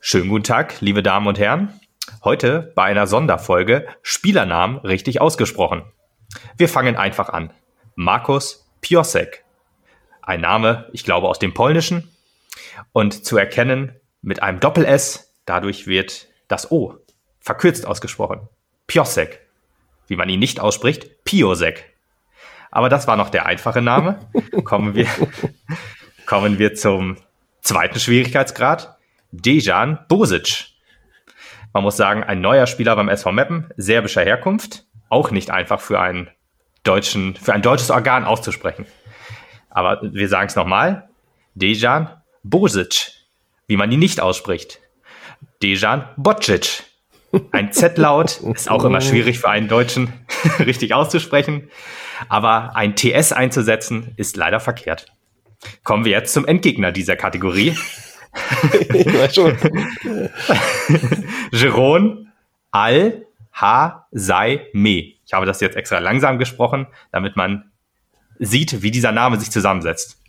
Schönen guten Tag, liebe Damen und Herren. Heute bei einer Sonderfolge Spielernamen richtig ausgesprochen. Wir fangen einfach an. Markus Piosek. Ein Name, ich glaube, aus dem Polnischen. Und zu erkennen mit einem Doppel-S. Dadurch wird das O verkürzt ausgesprochen. Piosek. Wie man ihn nicht ausspricht, Piosek. Aber das war noch der einfache Name. Kommen wir, kommen wir zum zweiten Schwierigkeitsgrad. Dejan Bosic. Man muss sagen, ein neuer Spieler beim SV Meppen, serbischer Herkunft, auch nicht einfach für einen deutschen, für ein deutsches Organ auszusprechen. Aber wir sagen es nochmal. Dejan Bosic, wie man ihn nicht ausspricht. Dejan Bocic. Ein Z-Laut ist auch immer schwierig für einen Deutschen richtig auszusprechen. Aber ein TS einzusetzen ist leider verkehrt. Kommen wir jetzt zum Endgegner dieser Kategorie. ich weiß schon. Jeroen Al Ha Sai Me. Ich habe das jetzt extra langsam gesprochen, damit man sieht, wie dieser Name sich zusammensetzt.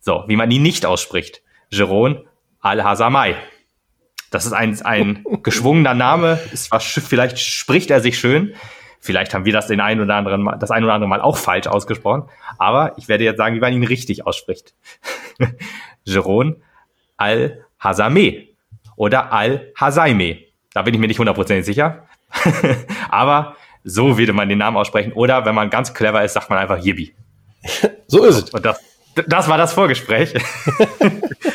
So, wie man ihn nicht ausspricht. Jeroen Al Hazamai. Das ist ein, ein geschwungener Name. Ist was, vielleicht spricht er sich schön. Vielleicht haben wir das den einen oder anderen Mal, das ein oder andere Mal auch falsch ausgesprochen. Aber ich werde jetzt sagen, wie man ihn richtig ausspricht. Jeroen Al-Hazame oder Al-Hazaime. Da bin ich mir nicht hundertprozentig sicher. Aber so würde man den Namen aussprechen. Oder wenn man ganz clever ist, sagt man einfach Yibi. So ist es. Und das, das war das Vorgespräch.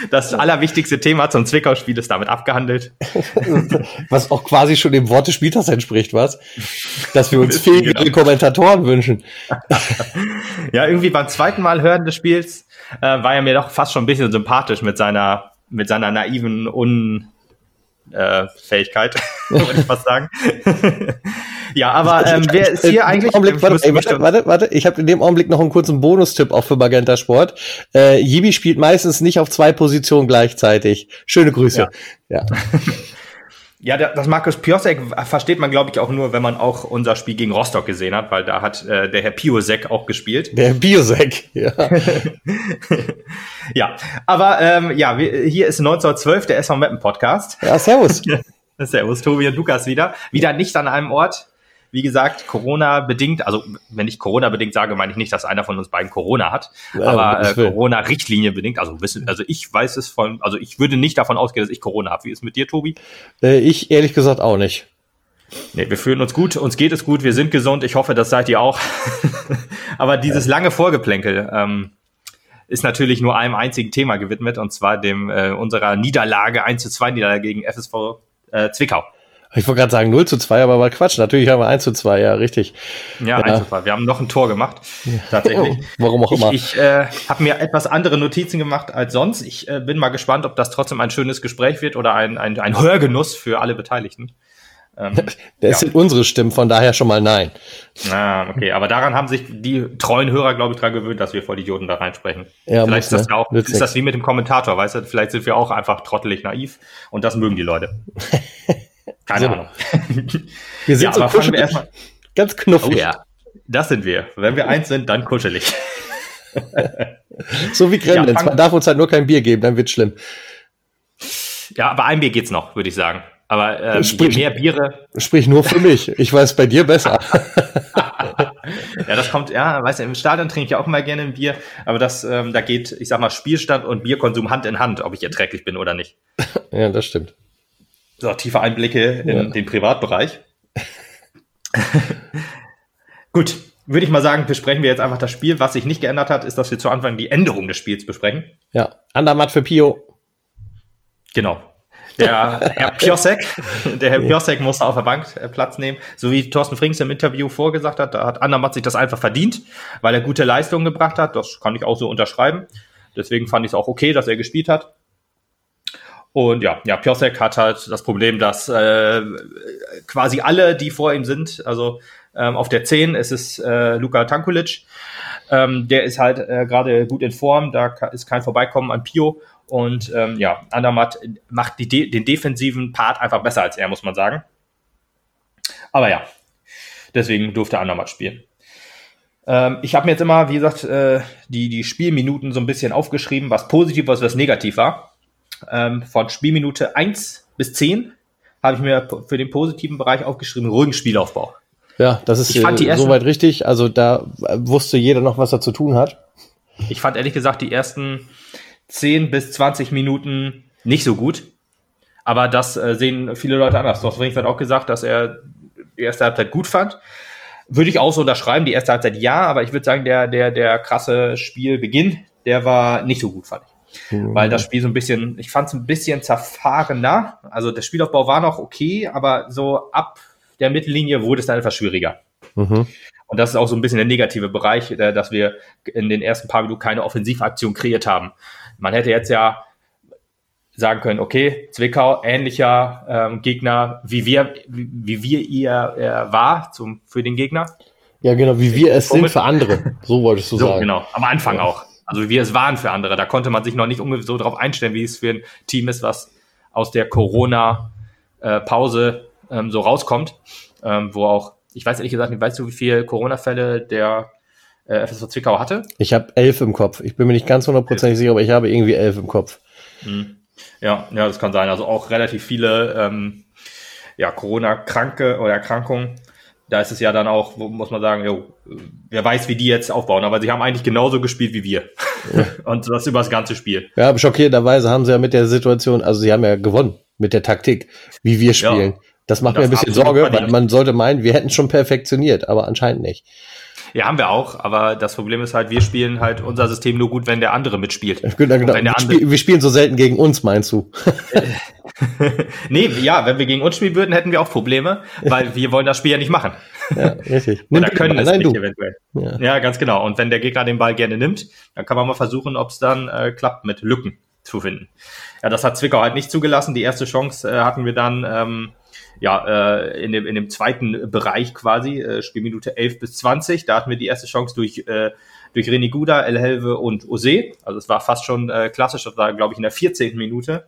Das allerwichtigste Thema zum Zwickau-Spiel ist damit abgehandelt. Was auch quasi schon dem Wort des Spieltags entspricht, was? Dass wir uns fähige genau. Kommentatoren wünschen. Ja, irgendwie beim zweiten Mal hören des Spiels äh, war er mir doch fast schon ein bisschen sympathisch mit seiner, mit seiner naiven Un, äh, würde ich fast sagen. Ja, aber ähm, wer ist hier eigentlich? Augenblick, warte, ey, warte, warte, warte, ich habe in dem Augenblick noch einen kurzen Bonustipp auch für Magenta Sport. Äh, Yibi spielt meistens nicht auf zwei Positionen gleichzeitig. Schöne Grüße. Ja. ja. Ja, das Markus Piosek versteht man, glaube ich, auch nur, wenn man auch unser Spiel gegen Rostock gesehen hat, weil da hat äh, der Herr Piosek auch gespielt. Der Herr Piosek, ja. ja, aber ähm, ja, hier ist 1912 der SV Mappen Podcast. Ja, servus. servus, Tobi und Lukas wieder. Wieder nicht an einem Ort, wie gesagt, Corona-bedingt, also wenn ich Corona-bedingt sage, meine ich nicht, dass einer von uns beiden Corona hat, ja, aber äh, Corona-Richtlinie bedingt, also wissen, also ich weiß es von, also ich würde nicht davon ausgehen, dass ich Corona habe. Wie ist es mit dir, Tobi? Äh, ich ehrlich gesagt auch nicht. Nee, wir fühlen uns gut, uns geht es gut, wir sind gesund, ich hoffe, das seid ihr auch. aber dieses lange Vorgeplänkel, ähm, ist natürlich nur einem einzigen Thema gewidmet, und zwar dem äh, unserer Niederlage 1 zu 2 Niederlage gegen FSV äh, Zwickau. Ich wollte gerade sagen 0 zu 2, aber war Quatsch. Natürlich haben wir 1 zu 2, ja, richtig. Ja, ja. 1 zu 2. Wir haben noch ein Tor gemacht. Tatsächlich. Warum auch immer. Ich, ich äh, habe mir etwas andere Notizen gemacht als sonst. Ich äh, bin mal gespannt, ob das trotzdem ein schönes Gespräch wird oder ein, ein, ein Hörgenuss für alle Beteiligten. Ähm, das ja. sind unsere Stimmen, von daher schon mal nein. Ah, okay, aber daran haben sich die treuen Hörer, glaube ich, dran gewöhnt, dass wir die Idioten da reinsprechen. Ja, vielleicht ist das, ne? auch, ist das wie mit dem Kommentator, weißt du? Vielleicht sind wir auch einfach trottelig naiv und das mögen die Leute. Keine. Ahnung. Wir sind ja, so kuschelig. erstmal. Ganz knuffig. Oh ja, das sind wir. Wenn wir eins sind, dann kuschelig. so wie Gremlins. Ja, Man darf uns halt nur kein Bier geben, dann wird's schlimm. Ja, aber ein Bier geht's noch, würde ich sagen. Aber ähm, sprich, je mehr Biere. Sprich nur für mich. Ich weiß bei dir besser. ja, das kommt, ja, weißt du, im Stadion trinke ich auch immer gerne ein Bier, aber das, ähm, da geht, ich sag mal, Spielstand und Bierkonsum Hand in Hand, ob ich erträglich bin oder nicht. ja, das stimmt so, tiefe Einblicke in ja. den Privatbereich. Gut, würde ich mal sagen, besprechen wir jetzt einfach das Spiel. Was sich nicht geändert hat, ist, dass wir zu Anfang die Änderung des Spiels besprechen. Ja, Andermatt für Pio. Genau. Der Herr Piosek, der Herr Piosek musste auf der Bank äh, Platz nehmen, so wie Thorsten Frings im Interview vorgesagt hat. Da hat Andermatt sich das einfach verdient, weil er gute Leistungen gebracht hat. Das kann ich auch so unterschreiben. Deswegen fand ich es auch okay, dass er gespielt hat. Und ja, ja, Piosek hat halt das Problem, dass äh, quasi alle, die vor ihm sind, also ähm, auf der 10 ist es äh, Luka Tankulic, ähm, der ist halt äh, gerade gut in Form, da ist kein Vorbeikommen an Pio und ähm, ja, Andermatt macht de den defensiven Part einfach besser als er, muss man sagen. Aber ja, deswegen durfte Andermatt spielen. Ähm, ich habe mir jetzt immer, wie gesagt, äh, die, die Spielminuten so ein bisschen aufgeschrieben, was positiv, was, was negativ war. Ähm, von Spielminute 1 bis 10 habe ich mir für den positiven Bereich aufgeschrieben, ruhigen Spielaufbau. Ja, das ist äh, soweit richtig. Also da äh, wusste jeder noch, was er zu tun hat. Ich fand ehrlich gesagt die ersten 10 bis 20 Minuten nicht so gut. Aber das äh, sehen viele Leute anders. Doch Swings hat auch gesagt, dass er die erste Halbzeit gut fand. Würde ich auch so unterschreiben, die erste Halbzeit ja, aber ich würde sagen, der, der, der krasse Spielbeginn, der war nicht so gut, fand ich. Mhm. Weil das Spiel so ein bisschen, ich fand es ein bisschen zerfahrener. Also der Spielaufbau war noch okay, aber so ab der Mittellinie wurde es dann etwas schwieriger. Mhm. Und das ist auch so ein bisschen der negative Bereich, äh, dass wir in den ersten paar Minuten keine Offensivaktion kreiert haben. Man hätte jetzt ja sagen können, okay, Zwickau, ähnlicher ähm, Gegner, wie wir, wie, wie wir ihr er war zum, für den Gegner. Ja, genau, wie wir es sind für andere. So wolltest du so, sagen. Genau, am Anfang ja. auch. Also wie wir es waren für andere. Da konnte man sich noch nicht so darauf einstellen, wie es für ein Team ist, was aus der Corona-Pause ähm, so rauskommt, ähm, wo auch, ich weiß ehrlich gesagt nicht, weißt du, wie viele Corona-Fälle der äh, FSV Zwickau hatte? Ich habe elf im Kopf. Ich bin mir nicht ganz hundertprozentig sicher, aber ich habe irgendwie elf im Kopf. Mhm. Ja, ja, das kann sein. Also auch relativ viele ähm, ja, Corona-Kranke oder Erkrankungen. Da ist es ja dann auch, muss man sagen, jo, wer weiß, wie die jetzt aufbauen. Aber sie haben eigentlich genauso gespielt wie wir. Ja. Und das über das ganze Spiel. Ja, schockierenderweise haben sie ja mit der Situation, also sie haben ja gewonnen mit der Taktik, wie wir spielen. Ja. Das macht das mir ein bisschen Sorge, weil man sollte meinen, wir hätten schon perfektioniert, aber anscheinend nicht. Ja, haben wir auch, aber das Problem ist halt, wir spielen halt unser System nur gut, wenn der andere mitspielt. Genau, genau. Wir, spiel, wir, spielen so selten gegen uns, meinst du? nee, ja, wenn wir gegen uns spielen würden, hätten wir auch Probleme, weil wir wollen das Spiel ja nicht machen. Ja, richtig. Oder können es nicht du. eventuell. Ja. ja. ganz genau. Und wenn der Gegner den Ball gerne nimmt, dann kann man mal versuchen, ob es dann äh, klappt mit Lücken zu finden. Ja, das hat Zwickau halt nicht zugelassen. Die erste Chance äh, hatten wir dann ähm, ja, äh, in, dem, in dem zweiten Bereich quasi, äh, Spielminute 11 bis 20. Da hatten wir die erste Chance durch, äh, durch René Guda, El Helve und Ose. Also es war fast schon äh, klassisch, das war, glaube ich, in der 14. Minute.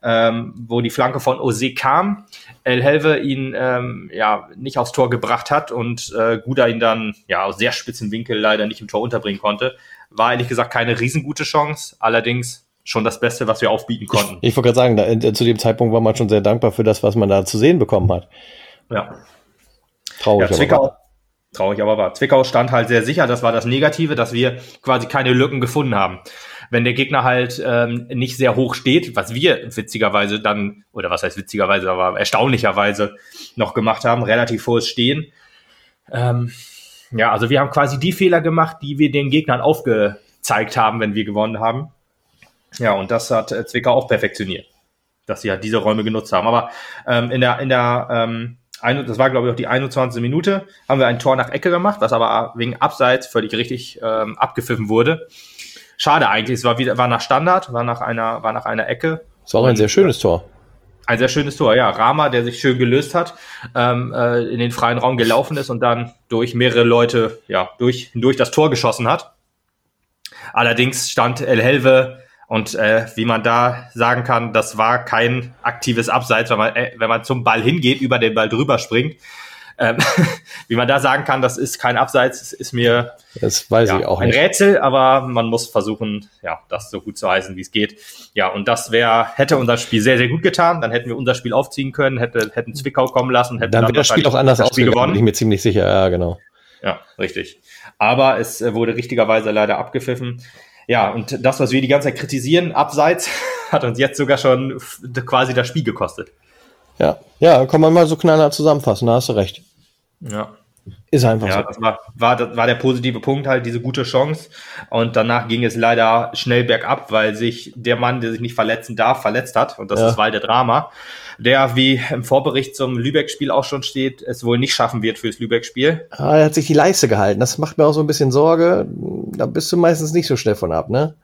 Ähm, wo die Flanke von Ose kam, El Helve ihn ähm, ja nicht aufs Tor gebracht hat und äh, Guda ihn dann ja aus sehr spitzen Winkel leider nicht im Tor unterbringen konnte. War ehrlich gesagt keine riesengute Chance, allerdings schon das Beste, was wir aufbieten konnten. Ich, ich wollte gerade sagen, da, äh, zu dem Zeitpunkt war man schon sehr dankbar für das, was man da zu sehen bekommen hat. Ja. Traurig, ja, Zwickau, aber traurig, aber war. Zwickau stand halt sehr sicher, das war das Negative, dass wir quasi keine Lücken gefunden haben. Wenn der Gegner halt ähm, nicht sehr hoch steht, was wir witzigerweise dann, oder was heißt witzigerweise, aber erstaunlicherweise noch gemacht haben, relativ hohes Stehen. Ähm, ja, also wir haben quasi die Fehler gemacht, die wir den Gegnern aufgezeigt haben, wenn wir gewonnen haben. Ja, und das hat äh, Zwickau auch perfektioniert, dass sie halt diese Räume genutzt haben. Aber ähm, in der, in der ähm, das war, glaube ich, auch die 21. Minute, haben wir ein Tor nach Ecke gemacht, was aber wegen Abseits völlig richtig ähm, abgepfiffen wurde. Schade eigentlich, es war wieder, war nach Standard, war nach einer, war nach einer Ecke. Es war auch ein sehr schönes Tor. Ein sehr schönes Tor, ja. Rama, der sich schön gelöst hat, ähm, äh, in den freien Raum gelaufen ist und dann durch mehrere Leute, ja, durch, durch das Tor geschossen hat. Allerdings stand El Helve und äh, wie man da sagen kann, das war kein aktives Abseits, wenn man, äh, wenn man zum Ball hingeht, über den Ball drüber springt. Ähm, wie man da sagen kann, das ist kein Abseits, ist mir das weiß ja, ich auch ein nicht. Rätsel, aber man muss versuchen, ja, das so gut zu heißen, wie es geht. Ja, und das wäre, hätte unser Spiel sehr, sehr gut getan. Dann hätten wir unser Spiel aufziehen können, hätte, hätten Zwickau kommen lassen, hätten dann, dann wäre das Spiel auch anders ausgegangen, gewonnen. bin ich mir ziemlich sicher, ja, genau. Ja, richtig. Aber es äh, wurde richtigerweise leider abgepfiffen. Ja, und das, was wir die ganze Zeit kritisieren, abseits, hat uns jetzt sogar schon quasi das Spiel gekostet. Ja, ja, kann man mal so knallhart zusammenfassen, da hast du recht. Ja. Ist einfach ja, so. Das war, war, das war der positive Punkt halt, diese gute Chance. Und danach ging es leider schnell bergab, weil sich der Mann, der sich nicht verletzen darf, verletzt hat. Und das ja. ist Walter Drama der, wie im Vorbericht zum Lübeck-Spiel auch schon steht, es wohl nicht schaffen wird fürs Lübeck-Spiel. Ah, er hat sich die Leiste gehalten. Das macht mir auch so ein bisschen Sorge. Da bist du meistens nicht so schnell von ab, ne?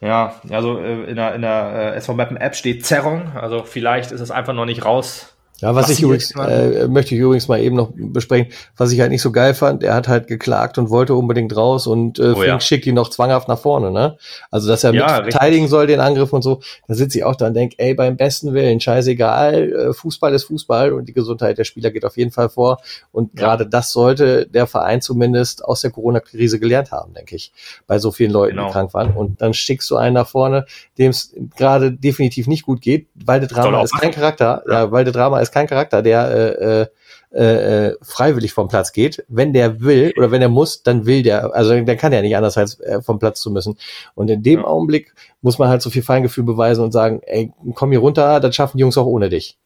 Ja, also äh, in der, in der äh, SV Mappen App steht Zerrung. Also vielleicht ist es einfach noch nicht raus. Ja, was, was ich übrigens, äh, möchte ich übrigens mal eben noch besprechen, was ich halt nicht so geil fand, er hat halt geklagt und wollte unbedingt raus und äh, oh, ja. schickt ihn noch zwanghaft nach vorne, ne? Also, dass er ja, mit verteidigen soll, den Angriff und so, da sitze ich auch da und denke, ey, beim besten Willen, scheißegal, äh, Fußball ist Fußball und die Gesundheit der Spieler geht auf jeden Fall vor. Und ja. gerade das sollte der Verein zumindest aus der Corona-Krise gelernt haben, denke ich, bei so vielen Leuten, genau. die krank waren. Und dann schickst du einen nach vorne, dem es gerade definitiv nicht gut geht, weil der Drama ist kein Charakter, ja, weil der Drama ist ist kein Charakter, der äh, äh, äh, freiwillig vom Platz geht. Wenn der will oder wenn er muss, dann will der, also der kann ja nicht anders als äh, vom Platz zu müssen. Und in dem ja. Augenblick muss man halt so viel Feingefühl beweisen und sagen, ey, komm hier runter, das schaffen die Jungs auch ohne dich.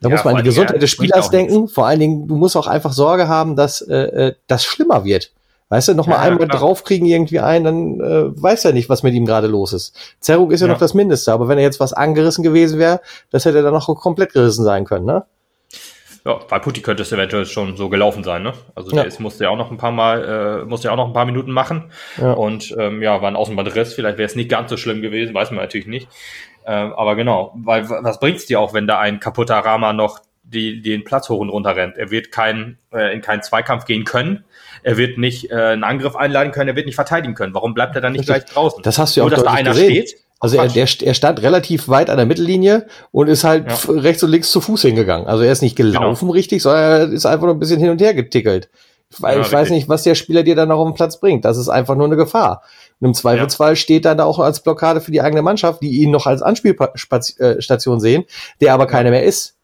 Da ja, muss man an die Gesundheit des Spielers denken. Vor allen Dingen, du musst auch einfach Sorge haben, dass äh, äh das schlimmer wird. Weißt du, noch mal ja, einmal klar. draufkriegen irgendwie ein, dann äh, weiß er nicht, was mit ihm gerade los ist. Zerrung ist ja, ja, noch das Mindeste, aber wenn er jetzt was angerissen gewesen wäre, das hätte dann noch komplett gerissen sein können, ne? Ja, bei Putti könnte es eventuell schon so gelaufen sein, ne? Also ja. der musste ja auch noch ein paar Mal, äh, musste ja auch noch ein paar Minuten machen. Ja. Und ähm, ja, war ein Außenbandriss, vielleicht wäre es nicht ganz so schlimm gewesen, weiß man natürlich nicht. Ähm, aber genau, weil was bringt's dir auch, wenn da ein kaputter Rama noch die, den Platz hoch und runter rennt? Er wird kein, äh, in keinen Zweikampf gehen können er wird nicht äh, einen Angriff einladen können, er wird nicht verteidigen können. Warum bleibt er dann nicht gleich draußen? Das hast du ja auch Nur, dass da einer gesehen. steht. Also er, der, er stand relativ weit an der Mittellinie und ist halt ja. rechts und links zu Fuß hingegangen. Also er ist nicht gelaufen genau. richtig, sondern er ist einfach nur ein bisschen hin und her getickelt. Weil ja, ich weiß nicht, was der Spieler dir dann noch auf den Platz bringt. Das ist einfach nur eine Gefahr. Und im Zweifelsfall ja. steht dann da auch als Blockade für die eigene Mannschaft, die ihn noch als Anspielstation sehen, der aber keine mehr ist.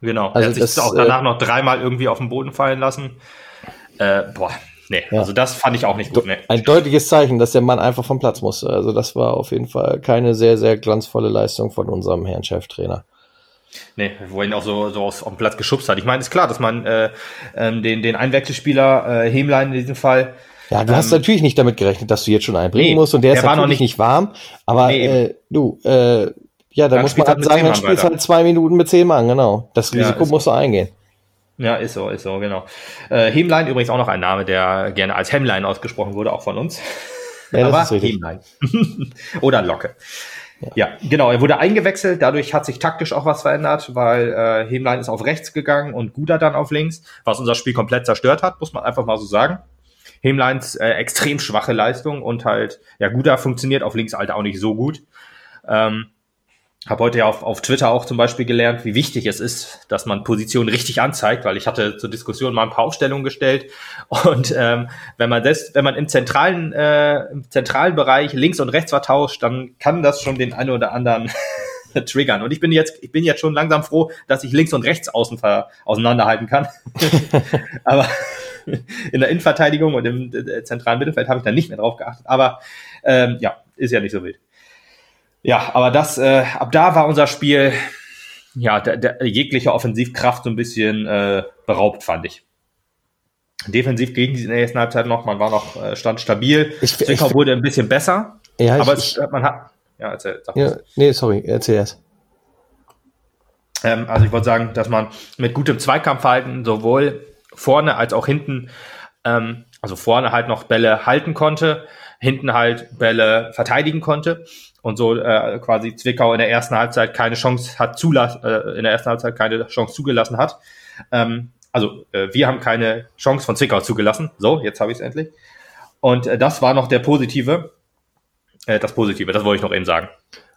Genau. Also er hat sich das, auch danach äh, noch dreimal irgendwie auf den Boden fallen lassen. Äh, boah, nee, ja. also das fand ich auch nicht gut. Nee. Ein deutliches Zeichen, dass der Mann einfach vom Platz musste. Also das war auf jeden Fall keine sehr, sehr glanzvolle Leistung von unserem Herrn Cheftrainer. Nee, wo er ihn auch so, so aus, auf den Platz geschubst hat. Ich meine, ist klar, dass man äh, ähm, den, den Einwechselspieler äh, Hemlein in diesem Fall. Ja, du ähm, hast natürlich nicht damit gerechnet, dass du jetzt schon einbringen nee, musst und der ist war noch nicht, nicht warm. Aber nee, äh, du, äh, ja, da muss man halt sagen, dann spielst halt zwei Minuten mit zehn Mann, genau. Das Risiko ja, musst du eingehen. Ja, ist so, ist so, genau. Äh, Hemlein übrigens auch noch ein Name, der gerne als Hemlein ausgesprochen wurde, auch von uns. Ja, Aber Hemlein. Oder Locke. Ja. ja. genau. Er wurde eingewechselt. Dadurch hat sich taktisch auch was verändert, weil äh, Hemlein ist auf rechts gegangen und Guda dann auf links, was unser Spiel komplett zerstört hat, muss man einfach mal so sagen. Hemleins äh, extrem schwache Leistung und halt, ja, Guda funktioniert auf links halt auch nicht so gut. Ähm, habe heute ja auf, auf Twitter auch zum Beispiel gelernt, wie wichtig es ist, dass man Positionen richtig anzeigt, weil ich hatte zur Diskussion mal ein paar Aufstellungen gestellt und ähm, wenn man das, wenn man im zentralen äh, im zentralen Bereich links und rechts vertauscht, dann kann das schon den einen oder anderen triggern. Und ich bin jetzt, ich bin jetzt schon langsam froh, dass ich links und rechts außen auseinanderhalten kann. Aber in der Innenverteidigung und im äh, zentralen Mittelfeld habe ich da nicht mehr drauf geachtet. Aber ähm, ja, ist ja nicht so wild. Ja, aber das, äh, ab da war unser Spiel, ja, der, der jegliche Offensivkraft so ein bisschen äh, beraubt, fand ich. Defensiv gegen die in der ersten Halbzeit noch, man war noch, äh, stand stabil. Ich, Zwickau wurde ein bisschen besser. Ja, aber ich, es, man hat. Ja, erzähl. Sag ja, nee, sorry, erzähl erst. Ähm, also ich wollte sagen, dass man mit gutem Zweikampfverhalten sowohl vorne als auch hinten, ähm, also vorne halt noch Bälle halten konnte, hinten halt Bälle verteidigen konnte und so äh, quasi Zwickau in der ersten Halbzeit keine Chance hat zulassen, äh, in der ersten Halbzeit keine Chance zugelassen hat. Ähm, also äh, wir haben keine Chance von Zwickau zugelassen. So, jetzt habe ich es endlich. Und äh, das war noch der positive, äh, das Positive, das wollte ich noch eben sagen.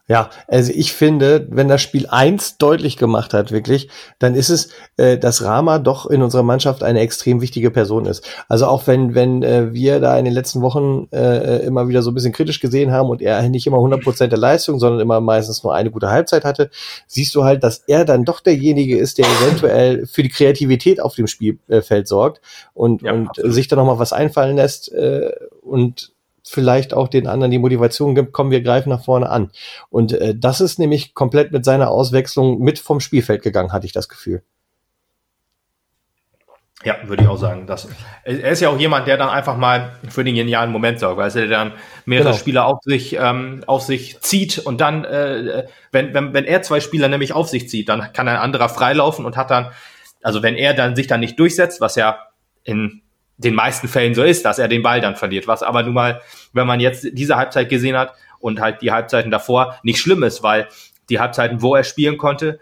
Ja, also ich finde, wenn das Spiel eins deutlich gemacht hat, wirklich, dann ist es, äh, dass Rama doch in unserer Mannschaft eine extrem wichtige Person ist. Also auch wenn, wenn äh, wir da in den letzten Wochen äh, immer wieder so ein bisschen kritisch gesehen haben und er nicht immer 100 Prozent der Leistung, sondern immer meistens nur eine gute Halbzeit hatte, siehst du halt, dass er dann doch derjenige ist, der eventuell für die Kreativität auf dem Spielfeld sorgt und, ja, und sich da nochmal was einfallen lässt äh, und vielleicht auch den anderen die Motivation gibt, kommen wir greifen nach vorne an. Und äh, das ist nämlich komplett mit seiner Auswechslung mit vom Spielfeld gegangen, hatte ich das Gefühl. Ja, würde ich auch sagen. Das, er ist ja auch jemand, der dann einfach mal für den genialen Moment sorgt, weil er dann mehrere genau. Spieler auf sich, ähm, auf sich zieht und dann, äh, wenn, wenn, wenn er zwei Spieler nämlich auf sich zieht, dann kann ein anderer freilaufen und hat dann, also wenn er dann sich dann nicht durchsetzt, was ja in den meisten Fällen so ist, dass er den Ball dann verliert. Was aber nun mal, wenn man jetzt diese Halbzeit gesehen hat und halt die Halbzeiten davor nicht schlimm ist, weil die Halbzeiten, wo er spielen konnte,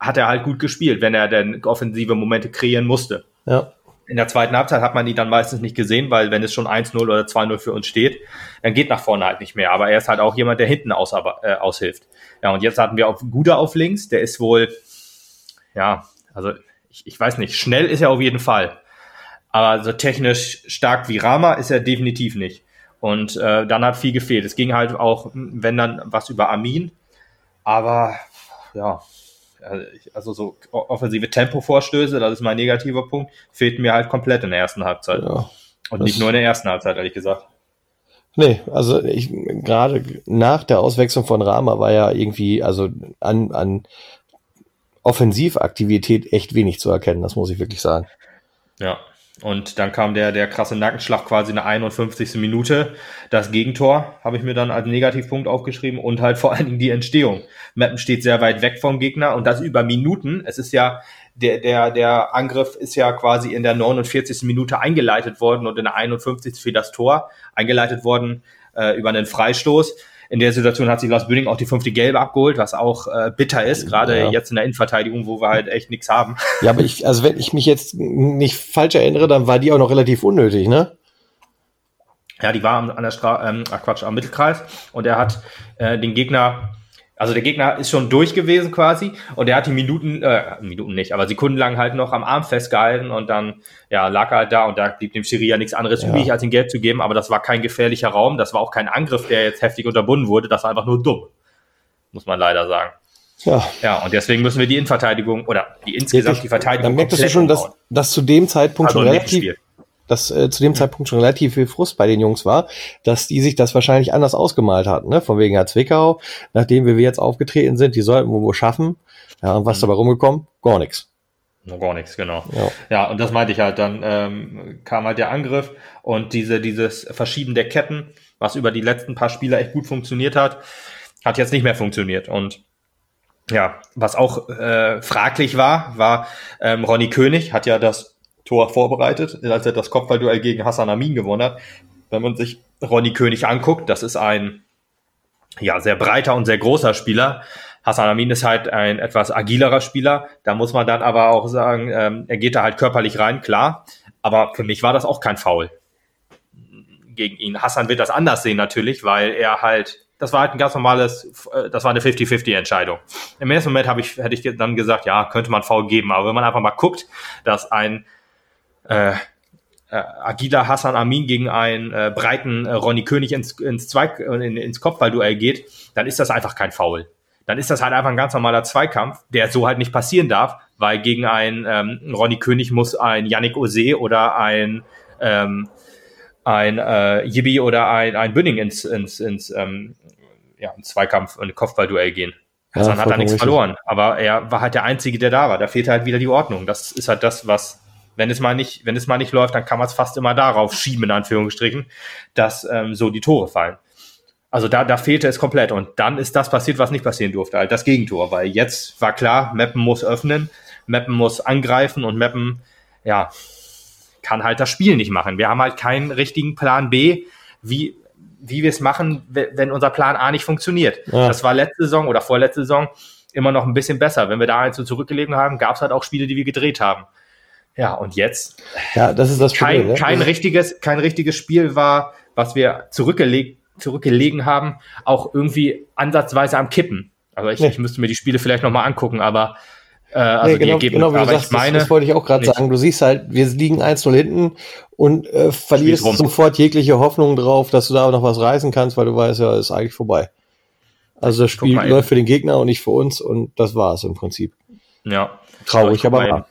hat er halt gut gespielt, wenn er denn offensive Momente kreieren musste. Ja. In der zweiten Halbzeit hat man ihn dann meistens nicht gesehen, weil wenn es schon 1-0 oder 2-0 für uns steht, dann geht nach vorne halt nicht mehr. Aber er ist halt auch jemand, der hinten aus, äh, aushilft. Ja, und jetzt hatten wir auf Guda auf links, der ist wohl, ja, also ich, ich weiß nicht, schnell ist er auf jeden Fall. Aber so technisch stark wie Rama ist er definitiv nicht. Und äh, dann hat viel gefehlt. Es ging halt auch, wenn dann was über Amin. Aber ja, also so offensive Tempovorstöße, das ist mein negativer Punkt, fehlten mir halt komplett in der ersten Halbzeit. Ja, Und nicht nur in der ersten Halbzeit, ehrlich gesagt. Nee, also ich gerade nach der Auswechslung von Rama war ja irgendwie, also an, an Offensivaktivität echt wenig zu erkennen, das muss ich wirklich sagen. Ja, und dann kam der, der krasse Nackenschlag quasi in der 51. Minute. Das Gegentor habe ich mir dann als Negativpunkt aufgeschrieben und halt vor allen Dingen die Entstehung. Mappen steht sehr weit weg vom Gegner und das über Minuten. Es ist ja, der, der, der Angriff ist ja quasi in der 49. Minute eingeleitet worden und in der 51. für das Tor eingeleitet worden äh, über einen Freistoß in der Situation hat sich Lars Bünding auch die fünfte Gelbe abgeholt, was auch äh, bitter ist, gerade ja. jetzt in der Innenverteidigung, wo wir halt echt nichts haben. Ja, aber ich, also wenn ich mich jetzt nicht falsch erinnere, dann war die auch noch relativ unnötig, ne? Ja, die war an der Stra ähm, Quatsch, am Mittelkreis und er hat äh, den Gegner also der Gegner ist schon durch gewesen quasi und er hat die Minuten, äh, Minuten nicht, aber sekundenlang halt noch am Arm festgehalten und dann ja, lag er halt da und da blieb dem Schiri ja nichts anderes ja. übrig, als ihn Geld zu geben, aber das war kein gefährlicher Raum, das war auch kein Angriff, der jetzt heftig unterbunden wurde, das war einfach nur dumm, muss man leider sagen. Ja. ja, und deswegen müssen wir die Innenverteidigung oder die insgesamt die Verteidigung. Dann merktest du schon, dass, dass zu dem Zeitpunkt also schon relativ, dass äh, zu dem. Zeitpunkt schon relativ viel Frust bei den Jungs war, dass die sich das wahrscheinlich anders ausgemalt hatten. Ne? Von wegen Herr Zwickau, nachdem wir jetzt aufgetreten sind, die sollten wir wohl schaffen. Ja, und was mhm. dabei rumgekommen? Gar nichts. Gar nichts, genau. Ja. ja, und das meinte ich halt. Dann ähm, kam halt der Angriff und diese, dieses Verschieben der Ketten, was über die letzten paar Spiele echt gut funktioniert hat, hat jetzt nicht mehr funktioniert. Und ja, was auch äh, fraglich war, war ähm, Ronny König hat ja das Tor vorbereitet, als er das Kopfballduell gegen Hassan Amin gewonnen hat. Wenn man sich Ronny König anguckt, das ist ein ja, sehr breiter und sehr großer Spieler. Hassan Amin ist halt ein etwas agilerer Spieler. Da muss man dann aber auch sagen, ähm, er geht da halt körperlich rein, klar. Aber für mich war das auch kein Foul gegen ihn. Hassan wird das anders sehen natürlich, weil er halt, das war halt ein ganz normales, äh, das war eine 50-50-Entscheidung. Im ersten Moment habe ich, hätte ich dann gesagt, ja, könnte man Foul geben. Aber wenn man einfach mal guckt, dass ein äh, äh, Agida Hassan Amin gegen einen äh, breiten äh, Ronny König ins, ins, Zweig, äh, in, ins Kopfballduell geht, dann ist das einfach kein Foul. Dann ist das halt einfach ein ganz normaler Zweikampf, der so halt nicht passieren darf, weil gegen einen ähm, Ronny König muss ein Yannick Ose oder ein ähm, ein äh, Yibi oder ein, ein Bünding ins, ins, ins ähm, ja, ins Zweikampf, ein Kopfballduell gehen. Hassan ja, hat da nichts richtig. verloren, aber er war halt der Einzige, der da war. Da fehlt halt wieder die Ordnung. Das ist halt das, was wenn es mal nicht, wenn es mal nicht läuft, dann kann man es fast immer darauf schieben, in Anführungsstrichen, dass ähm, so die Tore fallen. Also da, da fehlte es komplett. Und dann ist das passiert, was nicht passieren durfte, halt das Gegentor. Weil jetzt war klar, Meppen muss öffnen, Meppen muss angreifen und Meppen, ja, kann halt das Spiel nicht machen. Wir haben halt keinen richtigen Plan B, wie, wie wir es machen, wenn unser Plan A nicht funktioniert. Ja. Das war letzte Saison oder vorletzte Saison immer noch ein bisschen besser. Wenn wir da eins so zurückgelegen haben, gab es halt auch Spiele, die wir gedreht haben. Ja, und jetzt? Ja, das ist das Problem. Kein, ne? kein, richtiges, kein richtiges Spiel war, was wir zurückgelegt, zurückgelegen haben, auch irgendwie ansatzweise am Kippen. Also ich, nee. ich müsste mir die Spiele vielleicht nochmal angucken, aber äh, also nee, genau, die Ergebnisse, genau, wie du sagst, ich meine, das, das wollte ich auch gerade sagen. Du siehst halt, wir liegen 1-0 hinten und äh, verlierst sofort jegliche Hoffnung drauf, dass du da noch was reißen kannst, weil du weißt, ja, ist eigentlich vorbei. Also das Spiel läuft für den Gegner und nicht für uns und das war es im Prinzip. Ja. Traurig, aber wahr.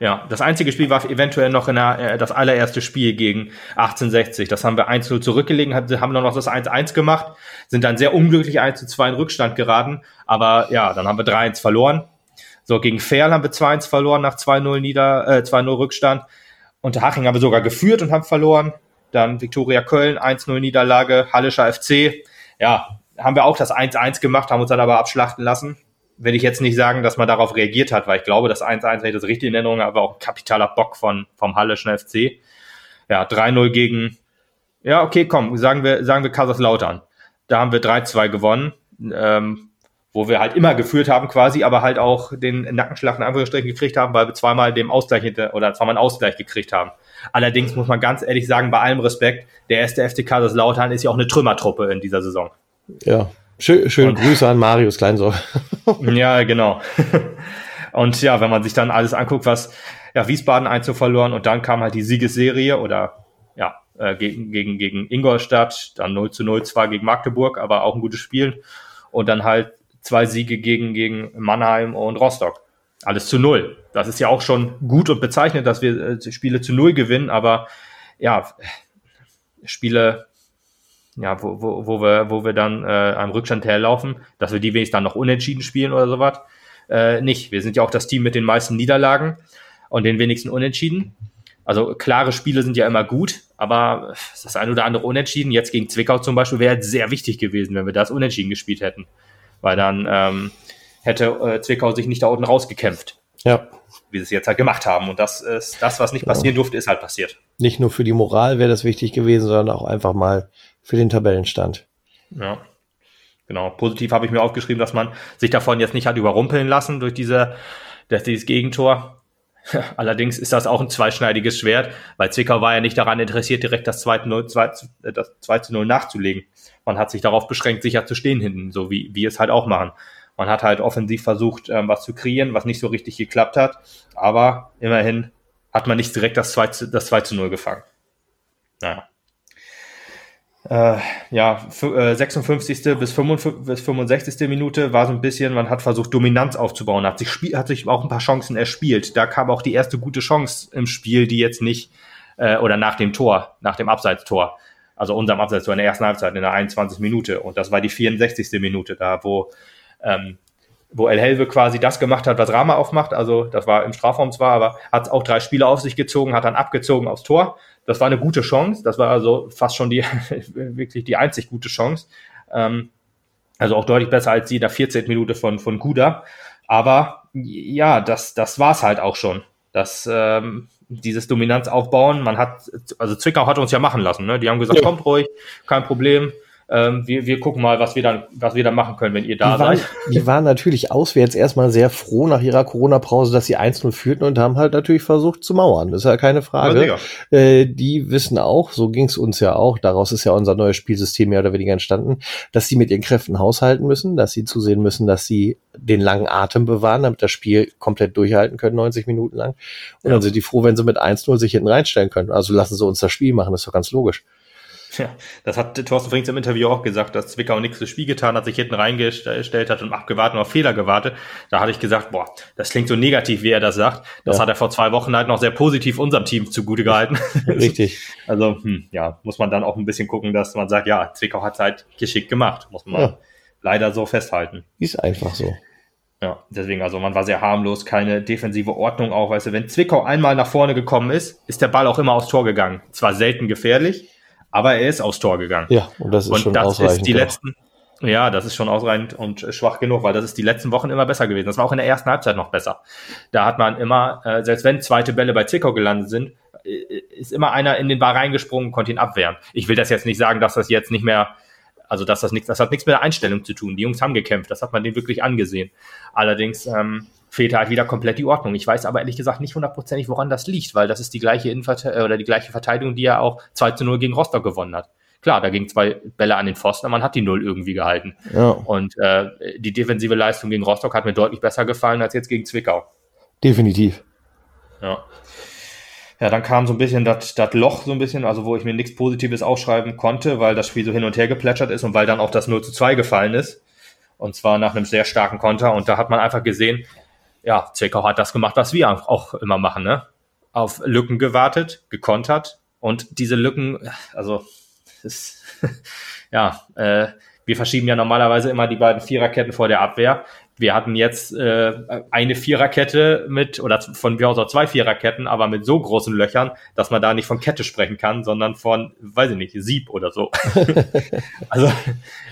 Ja, das einzige Spiel war eventuell noch in der, äh, das allererste Spiel gegen 1860. Das haben wir 1-0 zurückgelegen, haben noch das 1-1 gemacht, sind dann sehr unglücklich 1-2 in Rückstand geraten. Aber ja, dann haben wir 3-1 verloren. So, gegen Ferl haben wir 2-1 verloren nach 2-0 Nieder, äh, 2-0 Rückstand. Unter Haching haben wir sogar geführt und haben verloren. Dann Viktoria Köln, 1-0 Niederlage, Hallischer FC. Ja, haben wir auch das 1-1 gemacht, haben uns dann aber abschlachten lassen will ich jetzt nicht sagen, dass man darauf reagiert hat, weil ich glaube, das 1-1, wenn ich das richtig in Erinnerung habe, auch ein kapitaler Bock von, vom Halleschen FC. Ja, 3-0 gegen, ja, okay, komm, sagen wir, sagen wir Kaiserslautern. Da haben wir 3-2 gewonnen. Ähm, wo wir halt immer geführt haben quasi, aber halt auch den Nackenschlag in Anführungsstrichen gekriegt haben, weil wir zweimal dem Ausgleich hinter, oder zweimal einen Ausgleich gekriegt haben. Allerdings muss man ganz ehrlich sagen, bei allem Respekt, der erste FC Kaiserslautern ist ja auch eine Trümmertruppe in dieser Saison. Ja, schön, schöne Grüße an Marius Kleinsoll. ja, genau. Und ja, wenn man sich dann alles anguckt, was ja, Wiesbaden einzu verloren und dann kam halt die Siegesserie oder ja, äh, gegen, gegen, gegen Ingolstadt, dann 0 zu 0 zwar gegen Magdeburg, aber auch ein gutes Spiel. Und dann halt zwei Siege gegen, gegen Mannheim und Rostock. Alles zu null. Das ist ja auch schon gut und bezeichnend, dass wir äh, Spiele zu null gewinnen, aber ja, Spiele, ja, wo, wo, wo wir, wo wir dann äh, am Rückstand herlaufen, dass wir die wenigstens dann noch unentschieden spielen oder sowas. Äh, nicht. Wir sind ja auch das Team mit den meisten Niederlagen und den wenigsten Unentschieden. Also klare Spiele sind ja immer gut, aber das eine oder andere Unentschieden, jetzt gegen Zwickau zum Beispiel, wäre sehr wichtig gewesen, wenn wir das Unentschieden gespielt hätten weil dann ähm, hätte äh, Zwickau sich nicht da unten rausgekämpft. Ja. Wie sie es jetzt halt gemacht haben. Und das ist das, was nicht passieren ja. durfte, ist halt passiert. Nicht nur für die Moral wäre das wichtig gewesen, sondern auch einfach mal für den Tabellenstand. Ja. Genau. Positiv habe ich mir aufgeschrieben, dass man sich davon jetzt nicht hat überrumpeln lassen durch diese, durch dieses Gegentor. Allerdings ist das auch ein zweischneidiges Schwert, weil Zwickau war ja nicht daran interessiert, direkt das 2 zu 0, 2, das 2 zu 0 nachzulegen. Man hat sich darauf beschränkt, sicher zu stehen hinten, so wie wir es halt auch machen. Man hat halt offensiv versucht, ähm, was zu kreieren, was nicht so richtig geklappt hat, aber immerhin hat man nicht direkt das 2 zu, das 2 zu 0 gefangen. Naja. Äh, ja, äh, 56. Bis, 55, bis 65. Minute war so ein bisschen, man hat versucht, Dominanz aufzubauen, hat sich, hat sich auch ein paar Chancen erspielt. Da kam auch die erste gute Chance im Spiel, die jetzt nicht, äh, oder nach dem Tor, nach dem Abseitstor, also unserem Abseitstor in der ersten Halbzeit, in der 21. Minute. Und das war die 64. Minute, da wo, ähm, wo El Helve quasi das gemacht hat, was Rama aufmacht. Also das war im Strafraum zwar, aber hat auch drei Spieler auf sich gezogen, hat dann abgezogen aufs Tor das war eine gute Chance. Das war also fast schon die, wirklich die einzig gute Chance. Ähm, also auch deutlich besser als die in der 14. Minute von, von Guda. Aber ja, das, das war's halt auch schon. Das, ähm, dieses Dominanz aufbauen. Man hat, also Zwickau hat uns ja machen lassen. Ne? Die haben gesagt, ja. kommt ruhig, kein Problem ähm, wir, wir gucken mal, was wir dann, was wir dann machen können, wenn ihr da die waren, seid. Die waren natürlich auswärts erstmal sehr froh nach ihrer Corona-Pause, dass sie 1-0 führten und haben halt natürlich versucht zu mauern. Das ist ja keine Frage. Ja, äh, die wissen auch, so ging es uns ja auch, daraus ist ja unser neues Spielsystem mehr oder weniger entstanden, dass sie mit ihren Kräften haushalten müssen, dass sie zusehen müssen, dass sie den langen Atem bewahren, damit das Spiel komplett durchhalten können, 90 Minuten lang. Und ja. dann sind die froh, wenn sie mit 1-0 sich hinten reinstellen können. Also lassen sie uns das Spiel machen, das ist doch ganz logisch. Ja, das hat Thorsten Frings im Interview auch gesagt, dass Zwickau nichts fürs Spiel getan hat, sich hinten reingestellt hat und abgewartet und auf Fehler gewartet. Da hatte ich gesagt, boah, das klingt so negativ, wie er das sagt. Das ja. hat er vor zwei Wochen halt noch sehr positiv unserem Team zugute gehalten. Richtig. Also, hm, ja, muss man dann auch ein bisschen gucken, dass man sagt, ja, Zwickau hat halt geschickt gemacht, muss man ja. leider so festhalten. Ist einfach so. Ja, deswegen, also man war sehr harmlos, keine defensive Ordnung auch, weißt du, wenn Zwickau einmal nach vorne gekommen ist, ist der Ball auch immer aufs Tor gegangen. Zwar selten gefährlich, aber er ist aufs Tor gegangen. Ja, und das ist und schon das ausreichend. Ist die letzten, ja, das ist schon ausreichend und schwach genug, weil das ist die letzten Wochen immer besser gewesen. Das war auch in der ersten Halbzeit noch besser. Da hat man immer, äh, selbst wenn zweite Bälle bei Zwickau gelandet sind, äh, ist immer einer in den Ball reingesprungen, konnte ihn abwehren. Ich will das jetzt nicht sagen, dass das jetzt nicht mehr, also dass das nichts, das hat nichts mit der Einstellung zu tun. Die Jungs haben gekämpft, das hat man denen wirklich angesehen. Allerdings ähm, fehlte halt wieder komplett die Ordnung. Ich weiß aber ehrlich gesagt nicht hundertprozentig, woran das liegt, weil das ist die gleiche Innenverte äh, oder die gleiche Verteidigung, die ja auch 2 zu 0 gegen Rostock gewonnen hat. Klar, da gingen zwei Bälle an den Pfosten, aber man hat die Null irgendwie gehalten. Ja. Und äh, die defensive Leistung gegen Rostock hat mir deutlich besser gefallen als jetzt gegen Zwickau. Definitiv. Ja. Ja, dann kam so ein bisschen das Loch, so ein bisschen, also wo ich mir nichts Positives aufschreiben konnte, weil das Spiel so hin und her geplätschert ist und weil dann auch das 0 zu 2 gefallen ist. Und zwar nach einem sehr starken Konter. Und da hat man einfach gesehen, ja, Zwickau hat das gemacht, was wir auch immer machen, ne? Auf Lücken gewartet, gekontert und diese Lücken, also ist, ja, äh, wir verschieben ja normalerweise immer die beiden Viererketten vor der Abwehr. Wir hatten jetzt äh, eine Viererkette mit, oder von mir aus auch zwei Viererketten, aber mit so großen Löchern, dass man da nicht von Kette sprechen kann, sondern von, weiß ich nicht, Sieb oder so. also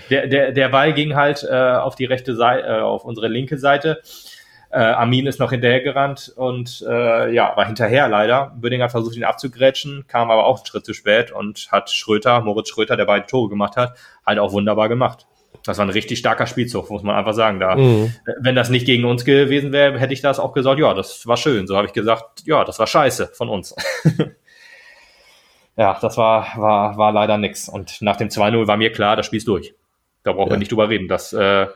der, der, der Ball ging halt äh, auf die rechte Seite, äh, auf unsere linke Seite äh, Armin ist noch hinterhergerannt und äh, ja, war hinterher leider. Böding hat versucht, ihn abzugrätschen, kam aber auch einen Schritt zu spät und hat Schröter, Moritz Schröter, der beide Tore gemacht hat, halt auch wunderbar gemacht. Das war ein richtig starker Spielzug, muss man einfach sagen. Da, mhm. Wenn das nicht gegen uns gewesen wäre, hätte ich das auch gesagt, ja, das war schön. So habe ich gesagt, ja, das war scheiße von uns. ja, das war, war, war leider nix. Und nach dem 2-0 war mir klar, das Spiel ist durch. Da brauchen ja. wir nicht drüber reden. Das, äh,